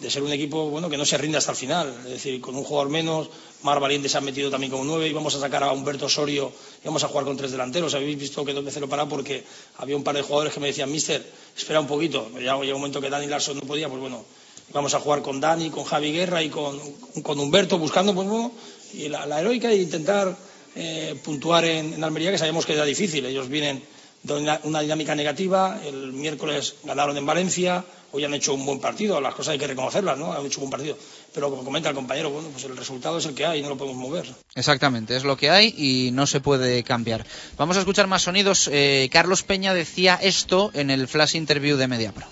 de ser un equipo bueno que no se rinde hasta el final. Es decir, con un jugador menos, Mar Valiente se ha metido también como nueve, íbamos a sacar a Humberto Osorio, íbamos a jugar con tres delanteros. Habéis visto que dos veces lo paraba porque había un par de jugadores que me decían, mister, espera un poquito. Ya llega un momento que Dani Larson no podía, pues bueno, íbamos a jugar con Dani, con Javi Guerra y con, con Humberto, buscando, pues bueno, y la, heroica de intentar eh, puntuar en, en Almería, que sabíamos que era difícil. Ellos vienen de una, una dinámica negativa. El miércoles ganaron en Valencia. Hoy han hecho un buen partido. Las cosas hay que reconocerlas, ¿no? Han hecho un buen partido. Pero como comenta el compañero, bueno, pues el resultado es el que hay y no lo podemos mover. Exactamente, es lo que hay y no se puede cambiar. Vamos a escuchar más sonidos. Eh, Carlos Peña decía esto en el flash interview de Mediapro.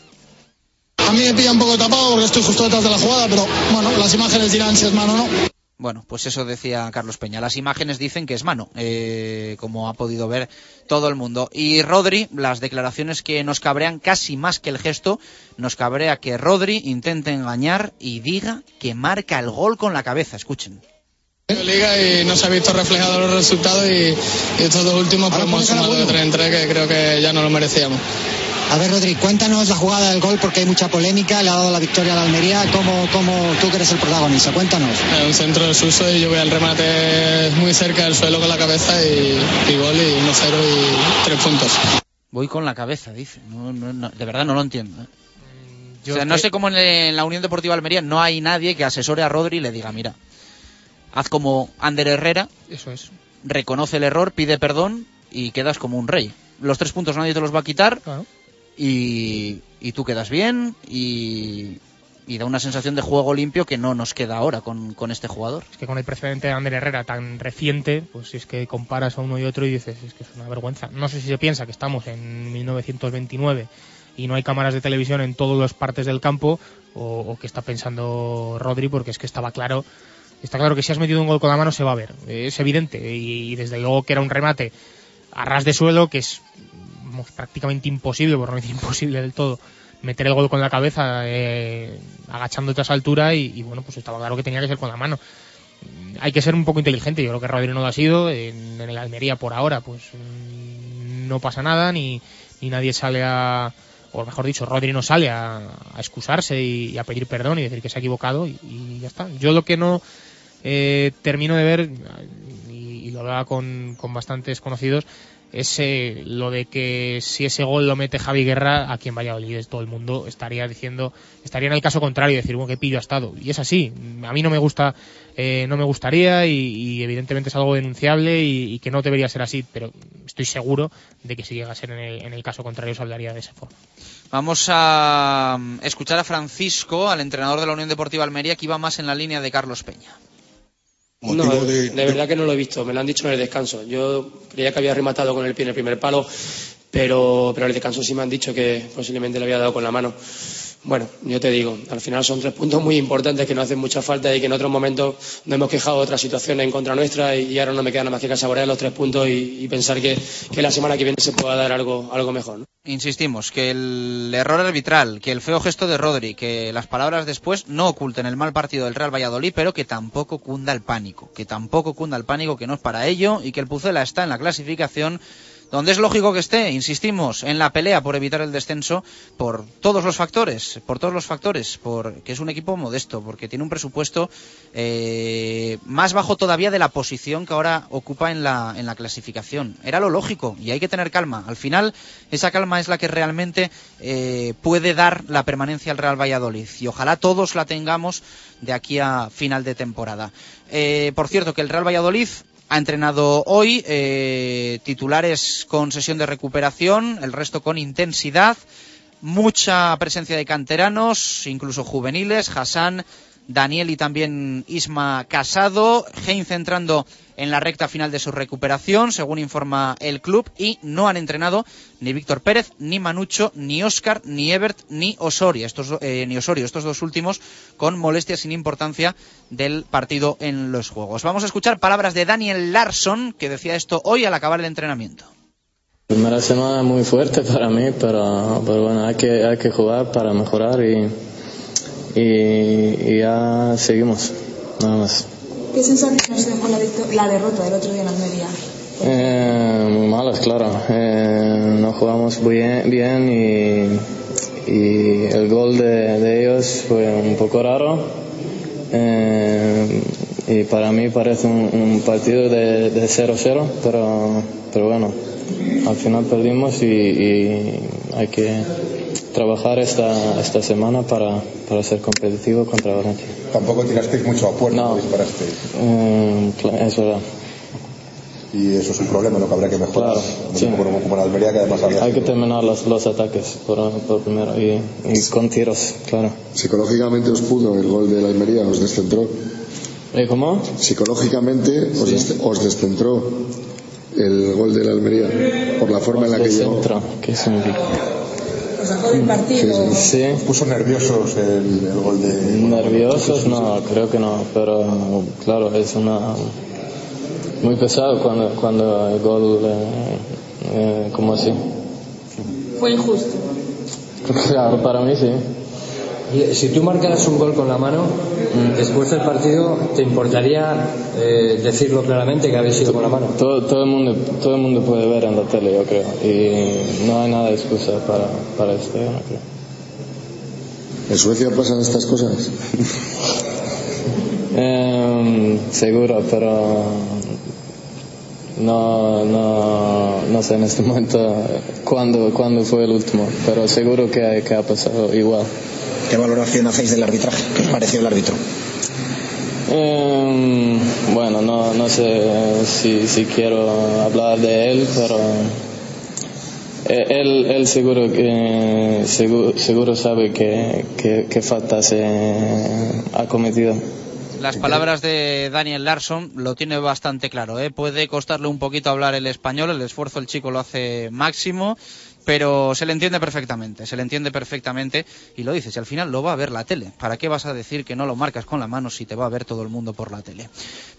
A mí me pilla un poco tapado porque estoy justo detrás de la jugada, pero bueno, las imágenes dirán si es mano o no. Bueno, pues eso decía Carlos Peña. Las imágenes dicen que es mano, eh, como ha podido ver todo el mundo. Y Rodri, las declaraciones que nos cabrean casi más que el gesto, nos cabrea que Rodri intente engañar y diga que marca el gol con la cabeza. Escuchen. Liga y no se ha visto reflejado los resultados y, y estos dos últimos pues hemos sumado de 3 en 3 que creo que ya no lo merecíamos. A ver, Rodri, cuéntanos la jugada del gol porque hay mucha polémica, le ha dado la victoria a la Almería. ¿Cómo, cómo tú que eres el protagonista? Cuéntanos. Es un centro de suso y yo voy al remate muy cerca del suelo con la cabeza y, y gol y 1-0 y 3 puntos. Voy con la cabeza, dice. No, no, no, de verdad no lo entiendo. ¿eh? Yo o sea, no que- sé cómo en, en la Unión Deportiva Almería no hay nadie que asesore a Rodri y le diga, mira, haz como Ander Herrera, Eso es. reconoce el error, pide perdón y quedas como un rey. Los tres puntos nadie te los va a quitar Claro. Y, y tú quedas bien y, y da una sensación de juego limpio que no nos queda ahora con, con este jugador. Es que con el precedente de Ander Herrera tan reciente, pues es que comparas a uno y otro y dices, es que es una vergüenza. No sé si se piensa que estamos en 1929 y no hay cámaras de televisión en todas las partes del campo o, o que está pensando Rodri porque es que estaba claro está claro que si has metido un gol con la mano se va a ver es evidente y desde luego que era un remate a ras de suelo que es prácticamente imposible por no decir imposible del todo meter el gol con la cabeza eh, agachándote a esa altura y, bueno pues estaba claro que tenía que ser con la mano hay que ser un poco inteligente yo creo que Rodri no lo ha sido en, el Almería por ahora pues mm, no pasa nada ni, nadie sale a o mejor dicho, Rodri no sale a, excusarse y, a pedir perdón y decir que se ha equivocado y, ya está. Yo lo que no eh, termino de ver, y, y lo hablaba con, con bastantes conocidos, es eh, lo de que si ese gol lo mete Javi Guerra, aquí en Valladolid todo el mundo estaría diciendo, estaría en el caso contrario, decir, bueno, qué pillo ha estado. Y es así, a mí no me gusta, eh, no me gustaría y, y evidentemente es algo denunciable y, y que no debería ser así, pero estoy seguro de que si llega a ser en el, en el caso contrario se hablaría de esa forma. Vamos a mm, escuchar a Francisco, al entrenador de la Unión Deportiva Almería, que iba más en la línea de Carlos Peña. No, de... verdad que no lo he visto, me lo han dicho en el descanso. Yo creía que había rematado con el pie en el primer palo, pero, pero en el descanso sí me han dicho que posiblemente le había dado con la mano. Bueno, yo te digo, al final son tres puntos muy importantes que no hacen mucha falta y que en otros momentos nos hemos quejado de otras situaciones en contra nuestra y ahora no me queda nada más que saborear los tres puntos y, pensar que, la semana que viene se pueda dar algo, algo mejor. Insistimos, que el error arbitral, que el feo gesto de Rodri, que las palabras después no oculten el mal partido del Real Valladolid, pero que tampoco cunda el pánico, que tampoco cunda el pánico, que no es para ello y que el Pucela está en la clasificación donde es lógico que esté, insistimos, en la pelea por evitar el descenso por todos los factores, por todos los factores, porque es un equipo modesto, porque tiene un presupuesto eh, más bajo todavía de la posición que ahora ocupa en la, en la clasificación. Era lo lógico y hay que tener calma. Al final, esa calma es la que realmente eh, puede dar la permanencia al Real Valladolid y ojalá todos la tengamos de aquí a final de temporada. Eh, por cierto, que el Real Valladolid ha entrenado hoy, eh, titulares con sesión de recuperación, el resto con intensidad, mucha presencia de canteranos, incluso juveniles, Hassan, Daniel y también Isma Casado, Heinz entrando en la recta final de su recuperación, según informa el club, y no han entrenado ni Víctor Pérez, ni Manucho, ni Oscar, ni Ebert, ni Osorio, estos, eh, ni Osorio, estos dos últimos con molestias sin importancia del partido en los Juegos. Vamos a escuchar palabras de Daniel Larson, que decía esto hoy al acabar el entrenamiento. Primera semana muy fuerte para mí, pero, bueno, hay que, hay que jugar para mejorar y, y, y ya seguimos, nada más. ¿Qué sensaciones dejó la, la derrota del otro día en Almería? Eh, muy malas, claro. Eh, no jugamos bien, bien y, y, el gol de, de, ellos fue un poco raro. Eh, y para mí parece un, un partido de 0-0, pero, pero bueno, al final perdimos y, y hay que trabajar esta, esta semana para, para ser competitivo contra Valencia. Tampoco tirasteis mucho a puerta, no. disparaste. Eh, es verdad. Y eso es un problema, lo que habrá que mejorar. Claro, sí. como, como en Almería, que además había Hay que terminar los, los ataques por, por primero y, y, con tiros, claro. Psicológicamente os pudo el gol de la Almería, os descentró. ¿Y cómo? Psicológicamente os, sí. des, os descentró el gol de la Almería por la forma en la que llegó. ¿Qué significa? ¿Lo sacó del partido? Sí. ¿Puso nerviosos el, el gol de.? Nerviosos no, creo que no, pero claro, es una muy pesado cuando, cuando el gol, eh, eh, como así. Fue injusto. Claro, para mí sí. Si tú marcaras un gol con la mano, después del partido, ¿te importaría eh, decirlo claramente que habéis sido con la mano? Todo, todo, el mundo, todo el mundo puede ver en la tele, yo creo, y no hay nada de excusa para, para esto, yo no creo. ¿En Suecia pasan estas cosas? Em, seguro, pero no, no, no sé en este momento cuándo, cuándo fue el último, pero seguro que, que ha pasado igual. ¿Qué valoración hacéis del arbitraje? ¿Qué os pareció el árbitro? Em, bueno, no, no sé si, si quiero hablar de él, pero eh, él, él seguro que seguro, seguro sabe que, que, que falta se ha cometido. Las palabras de Daniel Larsson lo tiene bastante claro. ¿eh? Puede costarle un poquito hablar el español, el esfuerzo el chico lo hace máximo, pero se le entiende perfectamente, se le entiende perfectamente y lo dices, y al final lo va a ver la tele. ¿Para qué vas a decir que no lo marcas con la mano si te va a ver todo el mundo por la tele?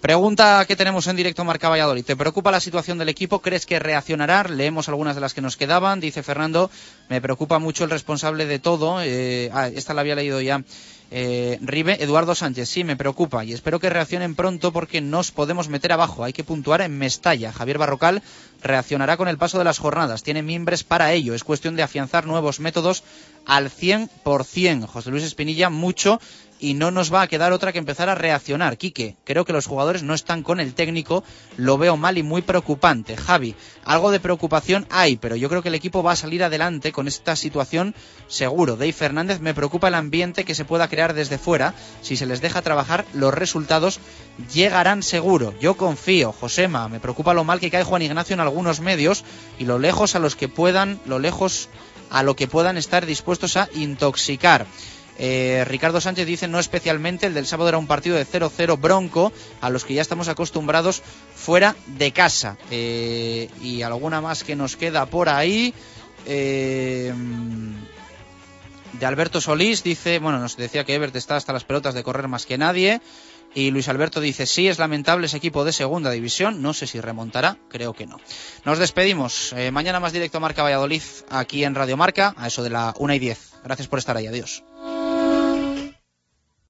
Pregunta que tenemos en directo Marca Valladolid. ¿Te preocupa la situación del equipo? ¿Crees que reaccionará? Leemos algunas de las que nos quedaban. Dice Fernando, me preocupa mucho el responsable de todo. Eh, ah, esta la había leído ya. Eh, Ribe, Eduardo Sánchez, sí, me preocupa y espero que reaccionen pronto porque nos podemos meter abajo. Hay que puntuar en Mestalla. Javier Barrocal reaccionará con el paso de las jornadas. Tiene miembros para ello. Es cuestión de afianzar nuevos métodos al 100%. José Luis Espinilla, mucho y no nos va a quedar otra que empezar a reaccionar. Quique, creo que los jugadores no están con el técnico, lo veo mal y muy preocupante. Javi, algo de preocupación hay, pero yo creo que el equipo va a salir adelante con esta situación seguro. Dave Fernández, me preocupa el ambiente que se pueda crear desde fuera. Si se les deja trabajar, los resultados llegarán seguro. Yo confío, Josema, me preocupa lo mal que cae Juan Ignacio en algunos medios y lo lejos a los que puedan, lo lejos a lo que puedan estar dispuestos a intoxicar. Eh, Ricardo Sánchez dice no especialmente, el del sábado era un partido de 0-0 bronco, a los que ya estamos acostumbrados fuera de casa. Eh, y alguna más que nos queda por ahí. Eh, de Alberto Solís dice, bueno, nos decía que Ebert está hasta las pelotas de correr más que nadie. Y Luis Alberto dice, sí, es lamentable ese equipo de segunda división, no sé si remontará, creo que no. Nos despedimos. Mañana más directo Marca Valladolid aquí en Radio Marca, a eso de la 1 y 10. Gracias por estar ahí, adiós.